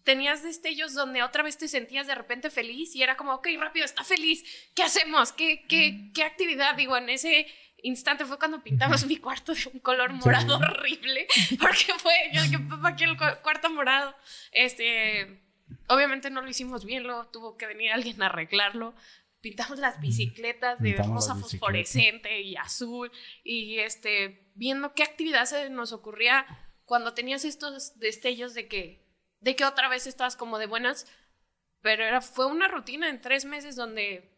tenías destellos donde otra vez te sentías de repente feliz y era como, ok, rápido, está feliz, ¿qué hacemos? ¿Qué, qué, qué actividad? Digo, en ese instante fue cuando pintamos mi cuarto de un color morado horrible, porque fue, yo dije, papá, aquí el cu- cuarto morado. Este, obviamente no lo hicimos bien, luego tuvo que venir alguien a arreglarlo. Pintamos las bicicletas de Pintamos rosa las bicicletas. fosforescente y azul y este viendo qué actividad se nos ocurría cuando tenías estos destellos de que de que otra vez estabas como de buenas pero era fue una rutina en tres meses donde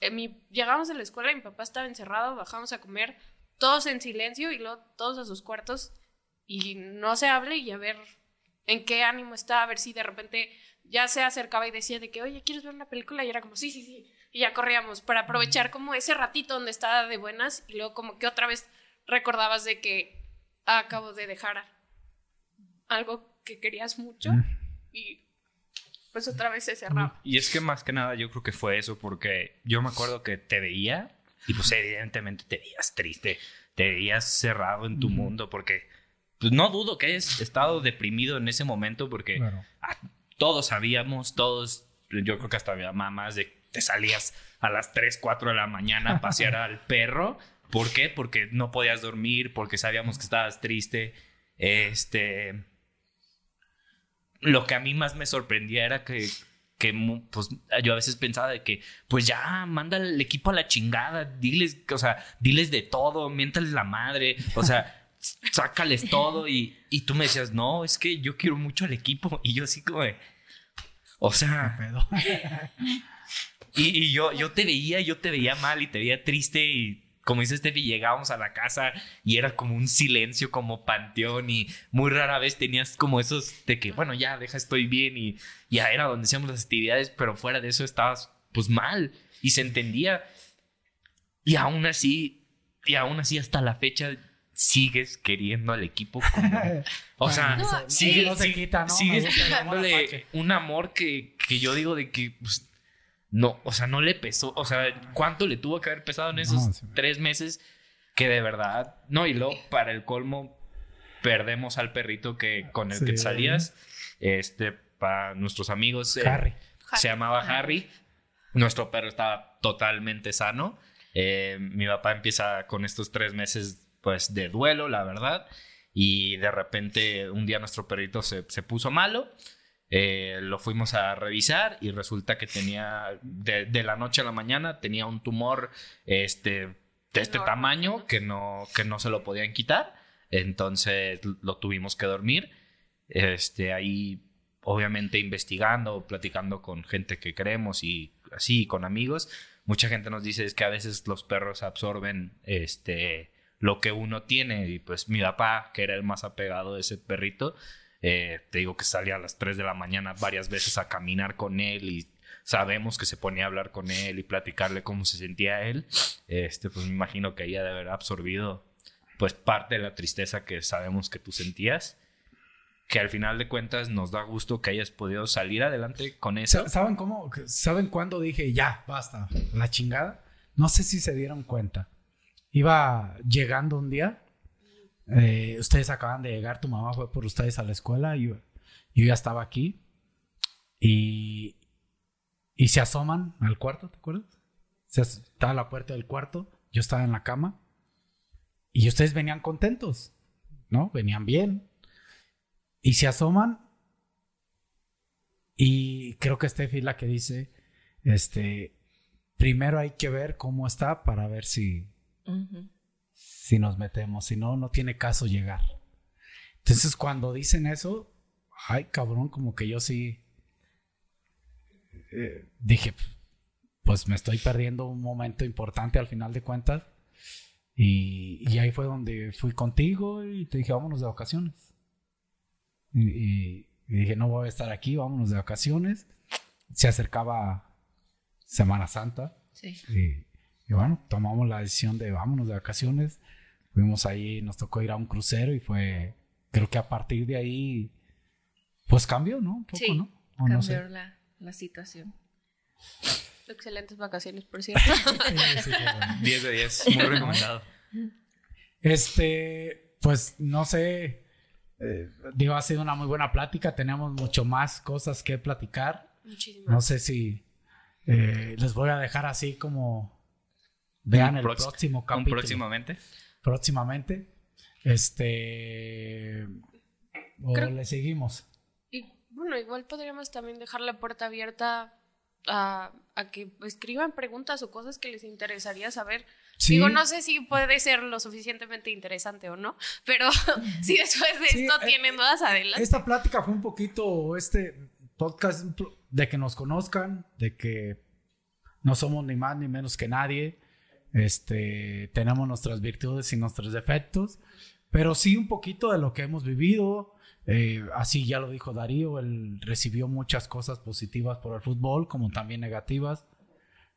eh, mi, llegamos de la escuela y mi papá estaba encerrado bajamos a comer todos en silencio y luego todos a sus cuartos y no se hable y a ver en qué ánimo está a ver si de repente ya se acercaba y decía de que oye quieres ver una película y era como sí sí sí y ya corríamos para aprovechar como ese ratito donde estaba de buenas y luego como que otra vez recordabas de que acabo de dejar algo que querías mucho y pues otra vez se cerraba. Y es que más que nada yo creo que fue eso porque yo me acuerdo que te veía y pues evidentemente te veías triste, te veías cerrado en tu mundo porque pues no dudo que hayas estado deprimido en ese momento porque Claro. todos sabíamos, todos, yo creo que hasta mi mamá más de te salías a las 3, 4 de la mañana a pasear al perro. ¿Por qué? Porque no podías dormir, porque sabíamos que estabas triste. Este. Lo que a mí más me sorprendía era que, que pues, yo a veces pensaba de que, pues ya, manda el equipo a la chingada, diles, o sea, diles de todo, miéntales la madre, o sea, sácales todo. Y, y tú me decías, no, es que yo quiero mucho al equipo. Y yo así como de, o sea, Pedo. y, y yo, yo te veía, yo te veía mal y te veía triste y como dice Steffi, llegábamos a la casa y era como un silencio, como panteón y muy rara vez tenías como esos de que, bueno, ya, deja, estoy bien y ya era donde hacíamos las actividades, pero fuera de eso estabas pues mal y se entendía. Y aún así, y aún así hasta la fecha sigues queriendo al equipo como... O sea, No, sigue- no se quita, ¿no? sigues apache. un amor que, que yo digo de que... pues, no, o sea, no le pesó. O sea, ¿cuánto le tuvo que haber pesado en esos No, sí. tres meses? Que de verdad... No, y luego para el colmo perdemos al perrito que con el que Sí. salías. Este, para nuestros amigos... eh, Harry. se llamaba Harry. Nuestro perro estaba totalmente sano. Eh, mi papá empieza con estos tres meses pues de duelo, la verdad. Y de repente un día nuestro perrito se, se puso malo. Eh, lo fuimos a revisar y resulta que tenía, de, de la noche a la mañana, tenía un tumor este, de este Enorme. tamaño que no, que no se lo podían quitar. Entonces lo tuvimos que dormir. Este, ahí, obviamente, investigando, platicando con gente que queremos y así, con amigos. Mucha gente nos dice es que a veces los perros absorben este, lo que uno tiene. Y pues mi papá, que era el más apegado de ese perrito, eh, te digo que salía a las 3 de la mañana varias veces a caminar con él y sabemos que se ponía a hablar con él y platicarle cómo se sentía él. Este, pues me imagino que ella de haber absorbido pues parte de la tristeza que sabemos que tú sentías. Que al final de cuentas nos da gusto que hayas podido salir adelante con eso. Sa- ¿Saben cómo? ¿Saben cuándo dije ya, basta, la chingada? No sé si se dieron cuenta. Iba llegando un día. Eh, ustedes acaban de llegar, tu mamá fue por ustedes a la escuela. Yo, yo ya estaba aquí. Y, y se asoman al cuarto, ¿te acuerdas? Se estaba la puerta del cuarto. Yo estaba en la cama. Y ustedes venían contentos, ¿no? Venían bien. Y se asoman y creo que Steffi es la que dice, este, primero hay que ver cómo está para ver si. Si nos metemos, si no, no tiene caso llegar. Entonces cuando dicen eso, ay cabrón, como que yo sí eh, dije, pues me estoy perdiendo un momento importante al final de cuentas. Y, y ahí fue donde fui contigo y te dije, vámonos de vacaciones. Y, y- y dije, no voy a estar aquí, vámonos de vacaciones. Se acercaba Semana Santa. Sí. Y, y bueno, tomamos la decisión de vámonos de vacaciones. Fuimos ahí, nos tocó ir a un crucero y fue, creo que a partir de ahí, pues cambió, ¿no? Un poco, Sí, ¿no? O no sé. Cambió la, la situación. Excelentes vacaciones, por cierto. Sí, sí, qué bueno. 10 de 10, muy recomendado. Este, pues no sé, eh, digo, ha sido una muy buena plática, tenemos mucho más cosas que platicar. Muchísimas. No sé si eh, les voy a dejar así como vean el próximo Un capítulo. próximamente. Próximamente. Este. O Creo- le seguimos. Y bueno, igual podríamos también dejar la puerta abierta a, a que escriban preguntas o cosas que les interesaría saber. Sí. Digo, no sé si puede ser lo suficientemente interesante o no, pero si después de Sí, esto eh, tienen dudas, adelante. Esta plática fue un poquito este podcast de que nos conozcan, de que no somos ni más ni menos que nadie. Este, tenemos nuestras virtudes y nuestros defectos, pero sí un poquito de lo que hemos vivido. Eh, así ya lo dijo Darío, él recibió muchas cosas positivas por el fútbol, como también negativas.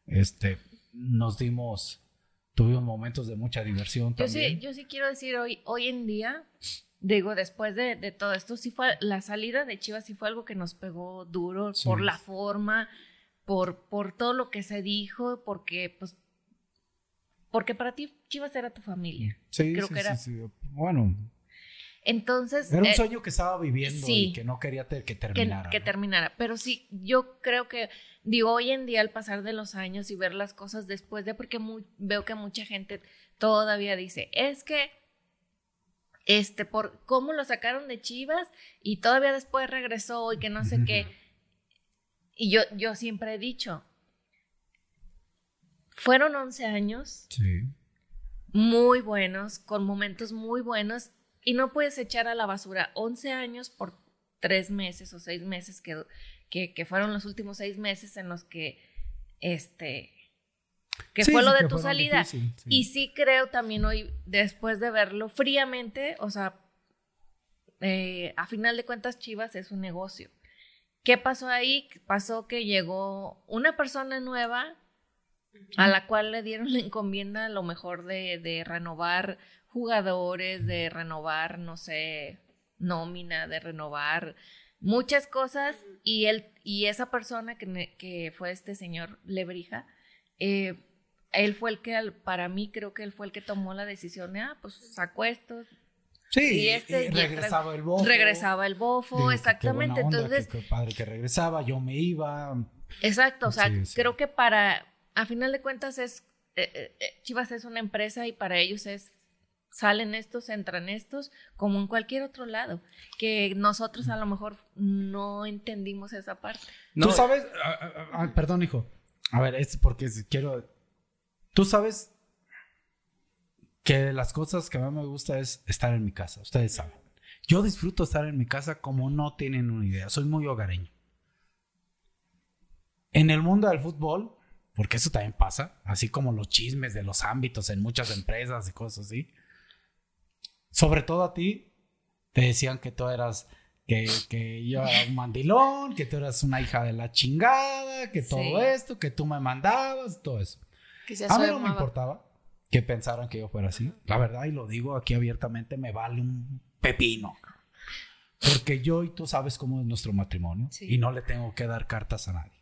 Este, nos dimos, tuvimos momentos de mucha diversión Yo también. sí, yo sí quiero decir hoy, hoy en día, digo, después de, de todo esto, sí fue, la salida de Chivas sí fue algo que nos pegó duro Sí. por la forma, por, por todo lo que se dijo, porque, pues, porque para ti Chivas era tu familia. Sí, creo sí, que era- sí, sí. Bueno, Entonces, Era un eh, sueño que estaba viviendo sí. y que no quería te- que terminara. que ¿no? terminara. Pero sí, yo creo que, digo, hoy en día al pasar de los años y ver las cosas después de, porque veo que mucha gente todavía dice, es que, este, por cómo lo sacaron de Chivas y todavía después regresó y que no sé qué. Y yo, yo siempre he dicho, fueron 11 años Sí. muy buenos, con momentos muy buenos, y no puedes echar a la basura 11 años por tres meses o seis meses que, que, que fueron los últimos seis meses en los que, este, que Sí, fue lo de tu salida. difícil, sí. Y sí creo también hoy, después de verlo fríamente, o sea, eh, a final de cuentas Chivas es un negocio. ¿Qué pasó ahí? Pasó que llegó una persona nueva a la cual le dieron la encomienda a lo mejor de, de renovar jugadores, de renovar, no sé, nómina, de renovar muchas cosas y él y esa persona que, que fue este señor Lebrija, eh, él fue el que para mí creo que él fue el que tomó la decisión de ah pues sacó esto Sí, Y este- y regresaba el bofo. regresaba el bofo exactamente qué buena onda, entonces qué- qué padre que regresaba, yo me iba. Exacto, o sea, Sí, sí. creo que para, a final de cuentas es, eh, eh, eh, Chivas es una empresa y para ellos es, salen estos, entran estos, como en cualquier otro lado, que nosotros a lo mejor no entendimos esa parte. No, Tú sabes, ah, ah, ah, perdón, hijo. A ver, es porque quiero. Tú sabes que las cosas que más me gusta es estar en mi casa. Ustedes saben. Yo disfruto estar en mi casa como no tienen una idea. Soy muy hogareño. En el mundo del fútbol, porque eso también pasa, así como los chismes de los ámbitos en muchas empresas y cosas así. Sobre todo a ti, te decían que tú eras que, que yo era un mandilón, que tú eras una hija de la chingada, que todo esto, que tú me mandabas, todo eso. A mí no me importaba que pensaran que yo fuera así. La verdad, y lo digo aquí abiertamente, me vale un pepino. Porque yo y tú sabes cómo es nuestro matrimonio Sí. y no le tengo que dar cartas a nadie.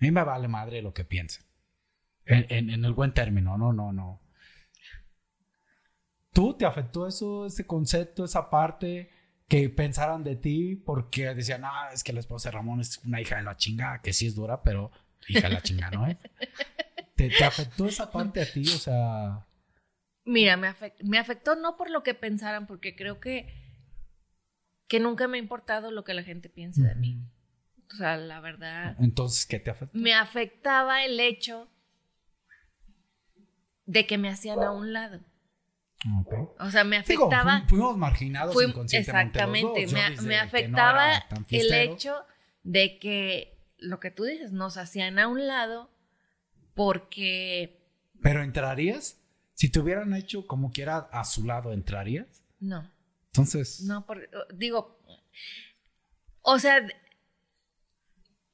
A mí me vale madre lo que piensen. En, en- en el buen término, no, no, no. ¿Tú te afectó eso, ese concepto, esa parte que pensaran de ti porque decían, ah, es que la esposa de Ramón es una hija de la chingada, que sí es dura, pero hija de la chingada, ¿no es? ¿Te, te afectó esa parte a ti? O sea, Mira, me afectó no por lo que pensaran, porque creo que, que nunca me ha importado lo que la gente piense de mí. O sea, la verdad, entonces, ¿qué te afectó? me afectaba el hecho de que me hacían a un lado. O sea, me afectaba... fu- fuimos marginados Fui- inconscientemente los exactamente, dos. Yo me, me no afectaba el hecho de que lo que tú dices, nos hacían a un lado porque Pero entrarías, si te hubieran hecho como quiera a su lado, ¿entrarías? no, Entonces, no, por- digo, o sea,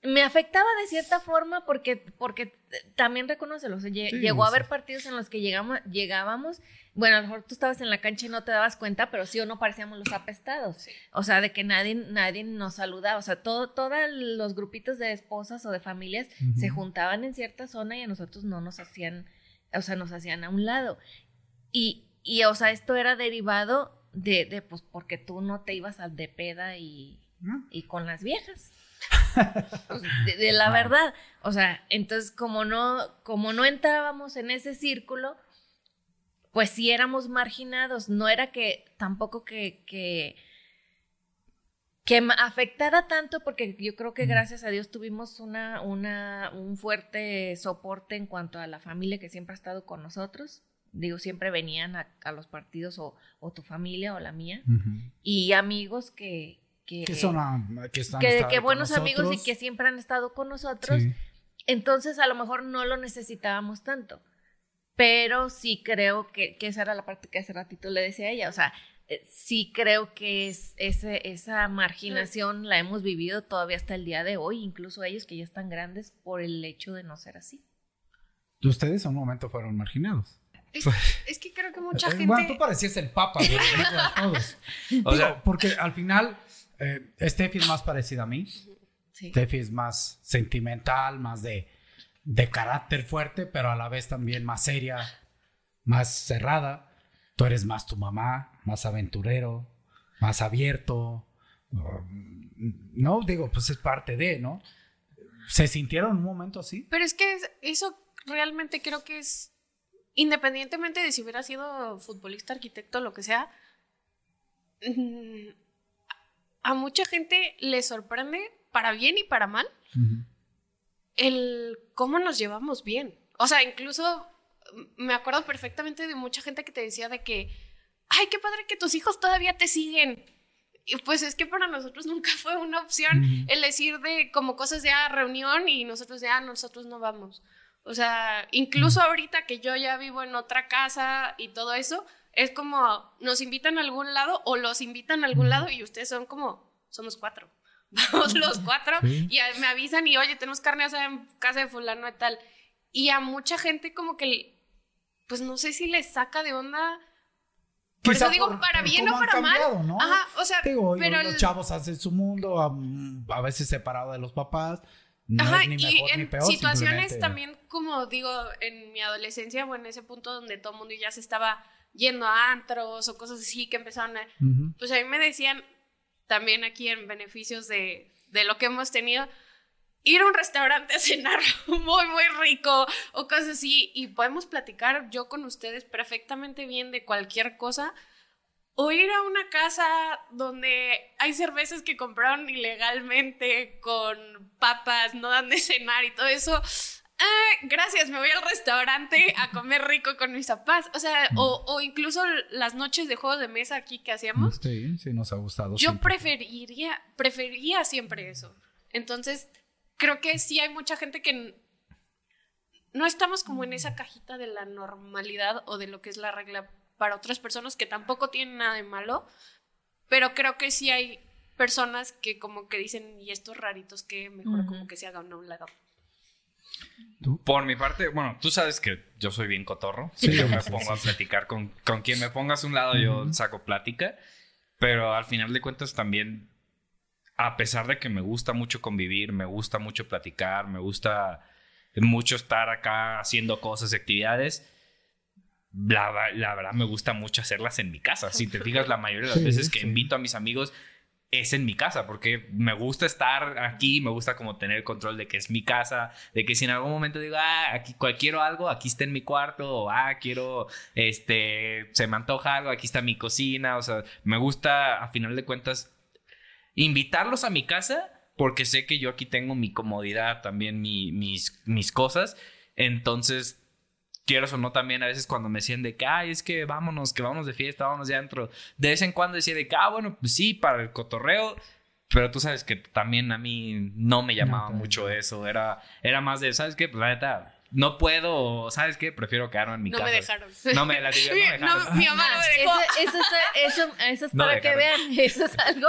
me afectaba de cierta forma porque, porque también reconócelo, o sea, lle- Sí, llegó a sí. haber partidos en los que llegamos, llegábamos, bueno, a lo mejor tú estabas en la cancha y no te dabas cuenta, pero sí o no parecíamos los apestados. O sea, de que nadie, nadie nos saludaba. O sea, todo, todos los grupitos de esposas o de familias se juntaban en cierta zona y a nosotros no nos hacían, o sea, nos hacían a un lado. Y, y o sea, esto era derivado de, de, pues, porque tú no te ibas al de peda y, ¿no? y con las viejas. De, de la verdad. O sea, entonces como no, como no entrábamos en ese círculo, pues sí éramos marginados. No era que tampoco que, que, que me afectara tanto, porque yo creo que gracias a Dios tuvimos una, una, un fuerte soporte en cuanto a la familia que siempre ha estado con nosotros. Digo, siempre venían a, a los partidos o, o tu familia o la mía. Y amigos que... que Que son ah, que están que, que buenos amigos y que siempre han estado con nosotros. Sí. Entonces a lo mejor no lo necesitábamos tanto. Pero sí creo que, que esa era la parte que hace ratito le decía a ella. O sea, eh, sí creo que es, ese, esa marginación la hemos vivido todavía hasta el día de hoy, incluso ellos que ya están grandes por el hecho de no ser así. Ustedes en un momento fueron marginados. Es, es que creo que mucha Eh, gente. Bueno, tú parecías el papa güey, todos. O Digo, sea- porque al final, eh, Steffi es más parecida a mí. Sí. Steffi es más sentimental, más de, de carácter fuerte, pero a la vez también más seria, más cerrada. Tú eres más tu mamá, más aventurero, más abierto. Um, No, digo, pues es parte de, ¿no? ¿Se sintieron un momento así? Pero es que es- eso realmente creo que es, independientemente de si hubiera sido futbolista, arquitecto, lo que sea, mm, a mucha gente le sorprende, para bien y para mal, el cómo nos llevamos bien. O sea, incluso mm, me acuerdo perfectamente de mucha gente que te decía de que, ay, qué padre que tus hijos todavía te siguen. Y pues es que para nosotros nunca fue una opción el decir de como cosas de ah, reunión y nosotros de ah, nosotros no vamos. O sea, incluso ahorita que yo ya vivo en otra casa y todo eso, es como nos invitan a algún lado o los invitan a algún lado y ustedes son como, somos cuatro. Vamos los cuatro Sí. y me avisan y oye, tenemos carne asada en casa de fulano y tal. y a mucha gente como que, pues no sé si les saca de onda. Por Quizá eso digo, por- para bien o para mal. ¿no? Ajá, o sea, Digo, pero los el- chavos hacen su mundo, a, a veces separado de los papás. No Ajá, es ni y mejor ni peor. situaciones también, como digo, en mi adolescencia o en ese punto donde todo el mundo ya se estaba yendo a antros o cosas así que empezaron a... Pues a mí me decían, también aquí en beneficios de, de lo que hemos tenido, ir a un restaurante a cenar muy, muy rico o cosas así y podemos platicar yo con ustedes perfectamente bien de cualquier cosa. O ir a una casa donde hay cervezas que compraron ilegalmente con papas, no dan de cenar y todo eso. Ah, gracias, me voy al restaurante a comer rico con mis papás. O sea, o, o incluso las noches de juegos de mesa aquí que hacíamos. Sí, sí, nos ha gustado. Yo siempre. preferiría, preferiría siempre eso. Entonces, creo que sí hay mucha gente que no estamos como en esa cajita de la normalidad o de lo que es la regla para otras personas que tampoco tienen nada de malo, pero creo que sí hay personas que como que dicen, y estos raritos que mejor como que se hagan a un lado. Por mi parte, bueno, tú sabes que yo soy bien cotorro. Sí, yo me pongo a platicar con, con quien me pongas a un lado, yo saco plática. Pero al final de cuentas también, a pesar de que me gusta mucho convivir, me gusta mucho platicar, me gusta mucho estar acá haciendo cosas, actividades, la, la verdad me gusta mucho hacerlas en mi casa. Si te fijas, la mayoría de las Sí, veces que sí. invito a mis amigos es en mi casa, porque me gusta estar aquí, me gusta como tener control de que es mi casa, de que si en algún momento digo, ah, aquí quiero algo, aquí está en mi cuarto, o ah, quiero, este, se me antoja algo, aquí está mi cocina, o sea, me gusta, a final de cuentas, invitarlos a mi casa, porque sé que yo aquí tengo mi comodidad, también mi- mis, mis cosas, entonces quieras o no, también a veces cuando me decían de que, ay, es que vámonos, que vámonos de fiesta, vámonos de antro. De vez en cuando decía de que, ah, bueno, pues sí, para el cotorreo. Pero tú sabes que también a mí no me llamaba también mucho no. eso. Era, era más de, ¿sabes qué? Pues la neta, no puedo, ¿sabes qué? Prefiero quedarme en mi no casa. me dejaron. No me la digo, no me No, dejaron. mi mamá no me dejó. Eso, eso, es- eso, eso es No para que dejaron. vean, eso es algo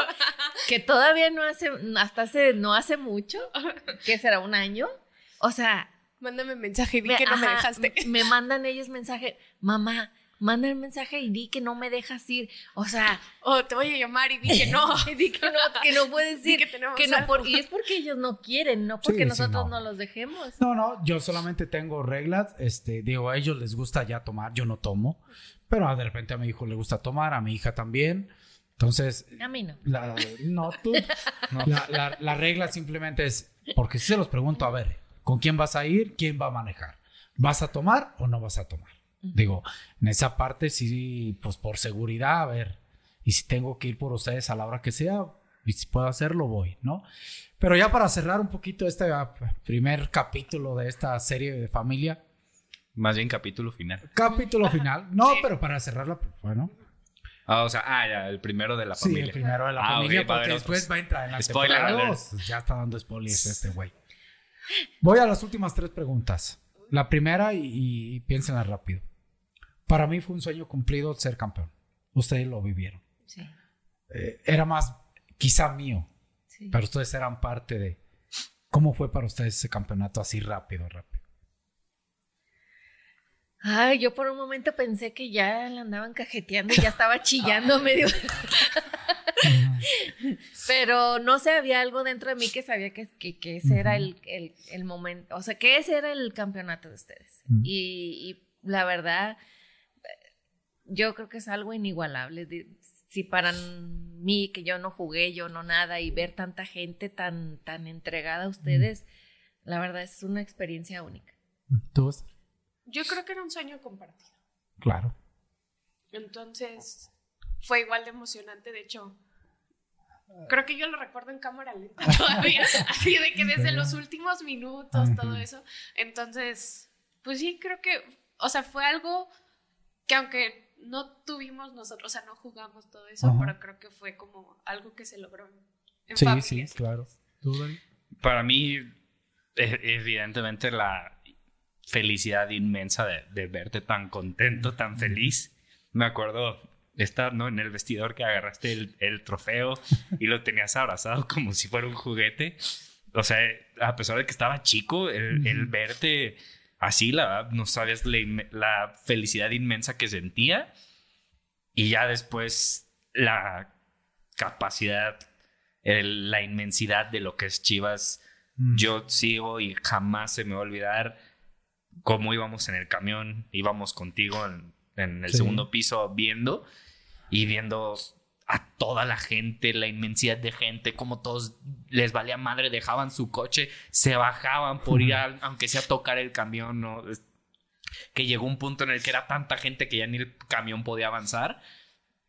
que todavía no hace, hasta hace, no hace mucho, que será un año. O sea, Mándame mensaje y di me- que no me ajá, dejaste. Me mandan ellos mensaje, mamá, manda el mensaje y di que no me dejas ir. O sea, O te voy a llamar y di que no. di que no, que no puedes Di ir. que tenemos que no, por- y es porque ellos no quieren, no porque Sí, sí, nosotros no. no. los dejemos. No, no, yo solamente tengo reglas. Este, digo, a ellos les gusta ya tomar, yo no tomo. Pero de repente a mi hijo le gusta tomar, a mi hija también. Entonces, A mí no. la, no, tú. La, la- la regla simplemente es, porque si se los pregunto, a ver, ¿con quién vas a ir? ¿Quién va a manejar? ¿Vas a tomar o no vas a tomar? Digo, en esa parte sí, pues por seguridad, a ver, y si tengo que ir por ustedes a la hora que sea, y si puedo hacerlo, voy, ¿no? Pero ya para cerrar un poquito este ah, primer capítulo de esta serie de familia, Más bien capítulo final. capítulo final, no, Sí. pero para cerrarla, pues, bueno, Ah, o sea, ah, ya, el primero de la sí, familia. el primero de la Ah, familia, ok, va a porque después va a entrar en la Spoiler temporada alert. dos. Ya está dando spoilers este güey. Voy a las últimas tres preguntas. La primera, y, y piénsenla rápido. Para mí fue un sueño cumplido ser campeón. Ustedes lo vivieron. Sí, Eh, era más, quizá mío, sí. pero ustedes eran parte de. ¿Cómo fue para ustedes ese campeonato así rápido, rápido? Ay, yo por un momento pensé que ya la andaban cajeteando y ya estaba chillando medio. Pero no sé, había algo dentro de mí que sabía que, que, que ese era el, el, el momento, o sea, que ese era el campeonato de ustedes. Y, y la verdad, yo creo que es algo inigualable. si para mí, que yo no jugué, yo no nada, y ver tanta gente tan, tan entregada a ustedes, la verdad es una experiencia única. ¿Tú? Yo creo que era un sueño compartido. Claro. Entonces, fue igual de emocionante, de hecho. Creo que yo lo recuerdo en cámara lenta todavía, así de que desde los últimos minutos, todo eso. Entonces, pues sí, creo que, o sea, fue algo que aunque no tuvimos nosotros, o sea, no jugamos todo eso, Ajá. pero creo que fue como algo que se logró en, Sí, familia. sí, claro. Para mí, e- evidentemente, la felicidad inmensa de, de verte tan contento, tan feliz. Me acuerdo estar ¿no? en el vestidor que agarraste el, el trofeo y lo tenías abrazado como si fuera un juguete. O sea, a pesar de que estaba chico, el, el verte así, la verdad, no sabes la, la felicidad inmensa que sentía. Y ya después la capacidad, el- la inmensidad de lo que es Chivas. Mm. Yo sigo y jamás se me va a olvidar cómo íbamos en el camión, íbamos contigo en, en el Sí. segundo piso viendo y viendo a toda la gente, la inmensidad de gente, como todos les valía madre, dejaban su coche, se bajaban por ir, a- aunque sea a tocar el camión, ¿no? Que llegó un punto en el que era tanta gente que ya ni el camión podía avanzar.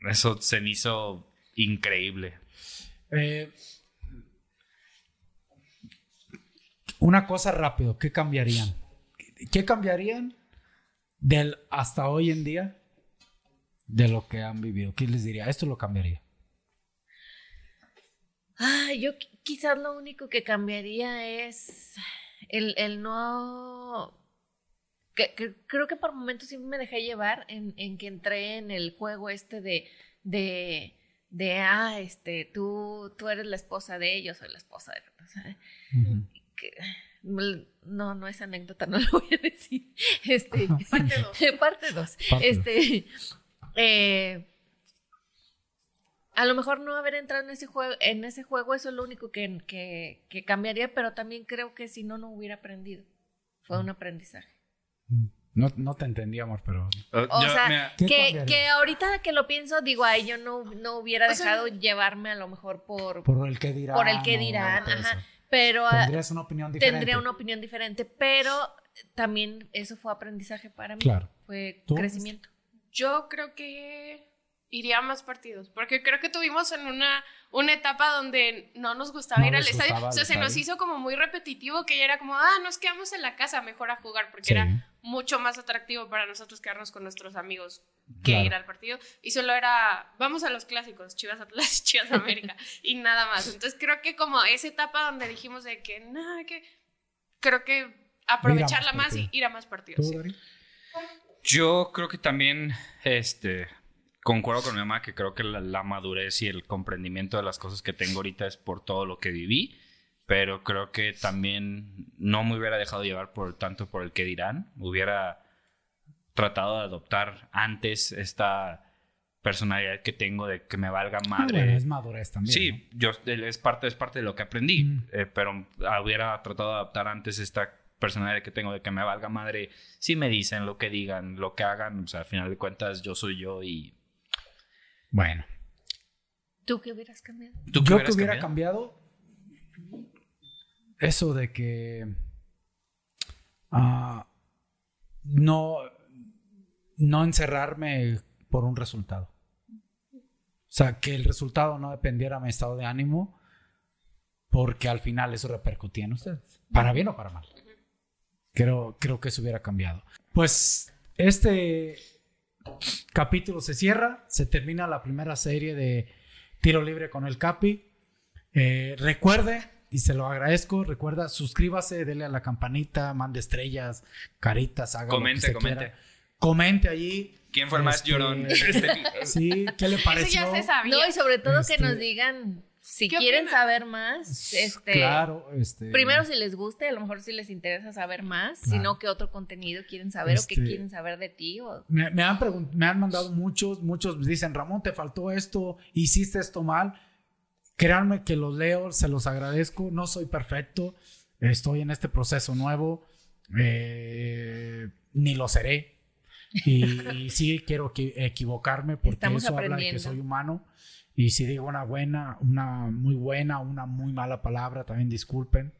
Eso se me hizo increíble. Eh, una cosa rápido, ¿qué cambiarían? ¿Qué cambiarían del hasta hoy en día de lo que han vivido? ¿Qué les diría? Esto lo cambiaría. Ah, yo qui- quizás lo único que cambiaría es el, el no... Que, que creo que por momentos sí me dejé llevar en, en que entré en el juego este de, de, de ah, este, tú, tú eres la esposa de ellos, soy la esposa de... o sea, que- no, no es anécdota, no lo voy a decir. Este, Parte dos. parte 2. Parte Este, eh, a lo mejor no haber entrado en ese juego, en ese juego, eso es lo único que, que, que cambiaría, pero también creo que si no, no hubiera aprendido. Fue un aprendizaje. No, no te entendí, amor, pero... O Yo, sea, mira, ¿Qué que, que ahorita que lo pienso, digo, ay, yo no, no hubiera O sea, dejado llevarme a lo mejor por, Por el que dirán. por el que o dirán, todo ajá. eso. Pero ah, Tendrías una opinión diferente. tendría una opinión diferente, pero también eso fue aprendizaje para mí. Claro. Fue ¿Tú? crecimiento. Yo creo que iría a más partidos, porque creo que tuvimos en una, una etapa donde no nos gustaba No ir al estadio. O sea, se nos hizo como muy repetitivo que ya era como, ah, nos quedamos en la casa, mejor a jugar, porque Sí. era mucho más atractivo para nosotros quedarnos con nuestros amigos que Claro. ir al partido. Y solo era, vamos a los clásicos, Chivas Atlas y Chivas América, y nada más. Entonces creo que como esa etapa donde dijimos de que, nada, que creo que aprovecharla más y ir a más partidos. ¿Tú, sí. Yo creo que también, este, concuerdo con mi mamá que creo que la, la madurez y el comprendimiento de las cosas que tengo ahorita es por todo lo que viví, pero creo que también no me hubiera dejado llevar por tanto por el que dirán, hubiera tratado de adoptar antes esta personalidad que tengo de que me valga Ah, madre. bueno, es madurez también. Sí, yo es parte, es parte de lo que aprendí, Mm. eh, pero hubiera tratado de adaptar antes esta personalidad que tengo de que me valga madre. Si me dicen lo que digan, lo que hagan, o sea, al final de cuentas yo soy yo y ¿no? Bueno. ¿Tú qué hubieras cambiado? ¿tú qué Yo que hubiera cambiado? cambiado eso de que ah, no, no encerrarme por un resultado. O sea, que el resultado no dependiera de mi estado de ánimo, porque al final eso repercutía en ustedes, para bien o para mal. Creo, creo que eso hubiera cambiado. Pues este capítulo se cierra, se termina la primera serie de Tiro Libre con el Capi. Eh, recuerde, y se lo agradezco, recuerda, suscríbase, dele a la campanita, mande estrellas, caritas, haga Comente, lo que se comente. quiera. Comente allí. ¿Quién fue el más Este, llorón? Este- Sí, ¿qué le Eso pareció? ya se sabía. No, y sobre todo Este- que nos digan si ¿Qué quieren saber más. Este, Claro, este. Primero si les gusta, y a lo mejor si les interesa saber más, si Claro. no qué otro contenido quieren saber o qué Este- quieren saber de ti. O... Me, me han me han mandado muchos, muchos dicen, Ramón, te faltó esto, hiciste esto mal. Créanme que los leo, se los agradezco. No soy perfecto, estoy en este proceso nuevo, eh, ni lo seré. Y, y sí quiero equi- equivocarme porque Estamos eso habla de que soy humano. Y si digo una buena, una muy buena, una muy mala palabra, también disculpen.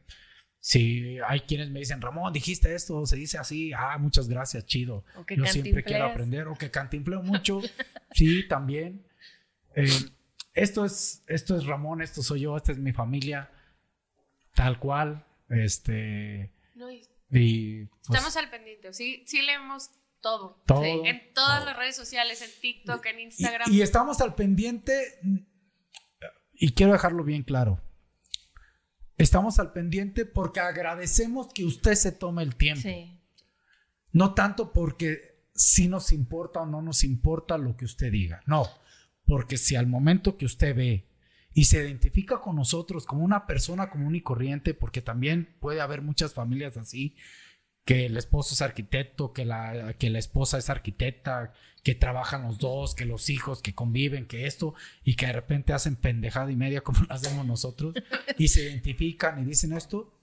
Si hay quienes me dicen, Ramón, dijiste esto, se dice así, ah, muchas gracias, chido. Yo siempre quiero aprender o que cantimpleo mucho. sí, también. Eh, esto, es, esto es Ramón, esto soy yo, esta es mi familia, tal cual. Este, No, y y pues, Estamos al pendiente, sí, sí leemos todo. Todo. Sí, En todas Todo. las redes sociales, en TikTok, en y- Instagram. y estamos al pendiente, y quiero dejarlo bien claro. Estamos al pendiente porque agradecemos que usted se tome el tiempo. Sí. No tanto porque si nos importa o no nos importa lo que usted diga. No, porque si al momento que usted ve y se identifica con nosotros como una persona común y corriente, porque también puede haber muchas familias así, que el esposo es arquitecto, que la, que la esposa es arquitecta, que trabajan los dos, que los hijos, que conviven, que esto, y que de repente hacen pendejada y media como lo hacemos nosotros, y se identifican y dicen esto,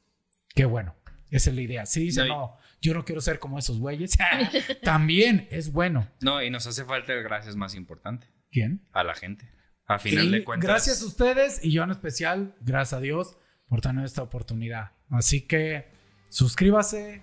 qué bueno, esa es la idea. Si dicen, no, yo no quiero ser como esos güeyes, también es bueno. No, y nos hace falta el gracias más importante. ¿Quién? A la gente. A final de cuentas. Gracias a ustedes y yo en especial, gracias a Dios por tener esta oportunidad. Así que suscríbase,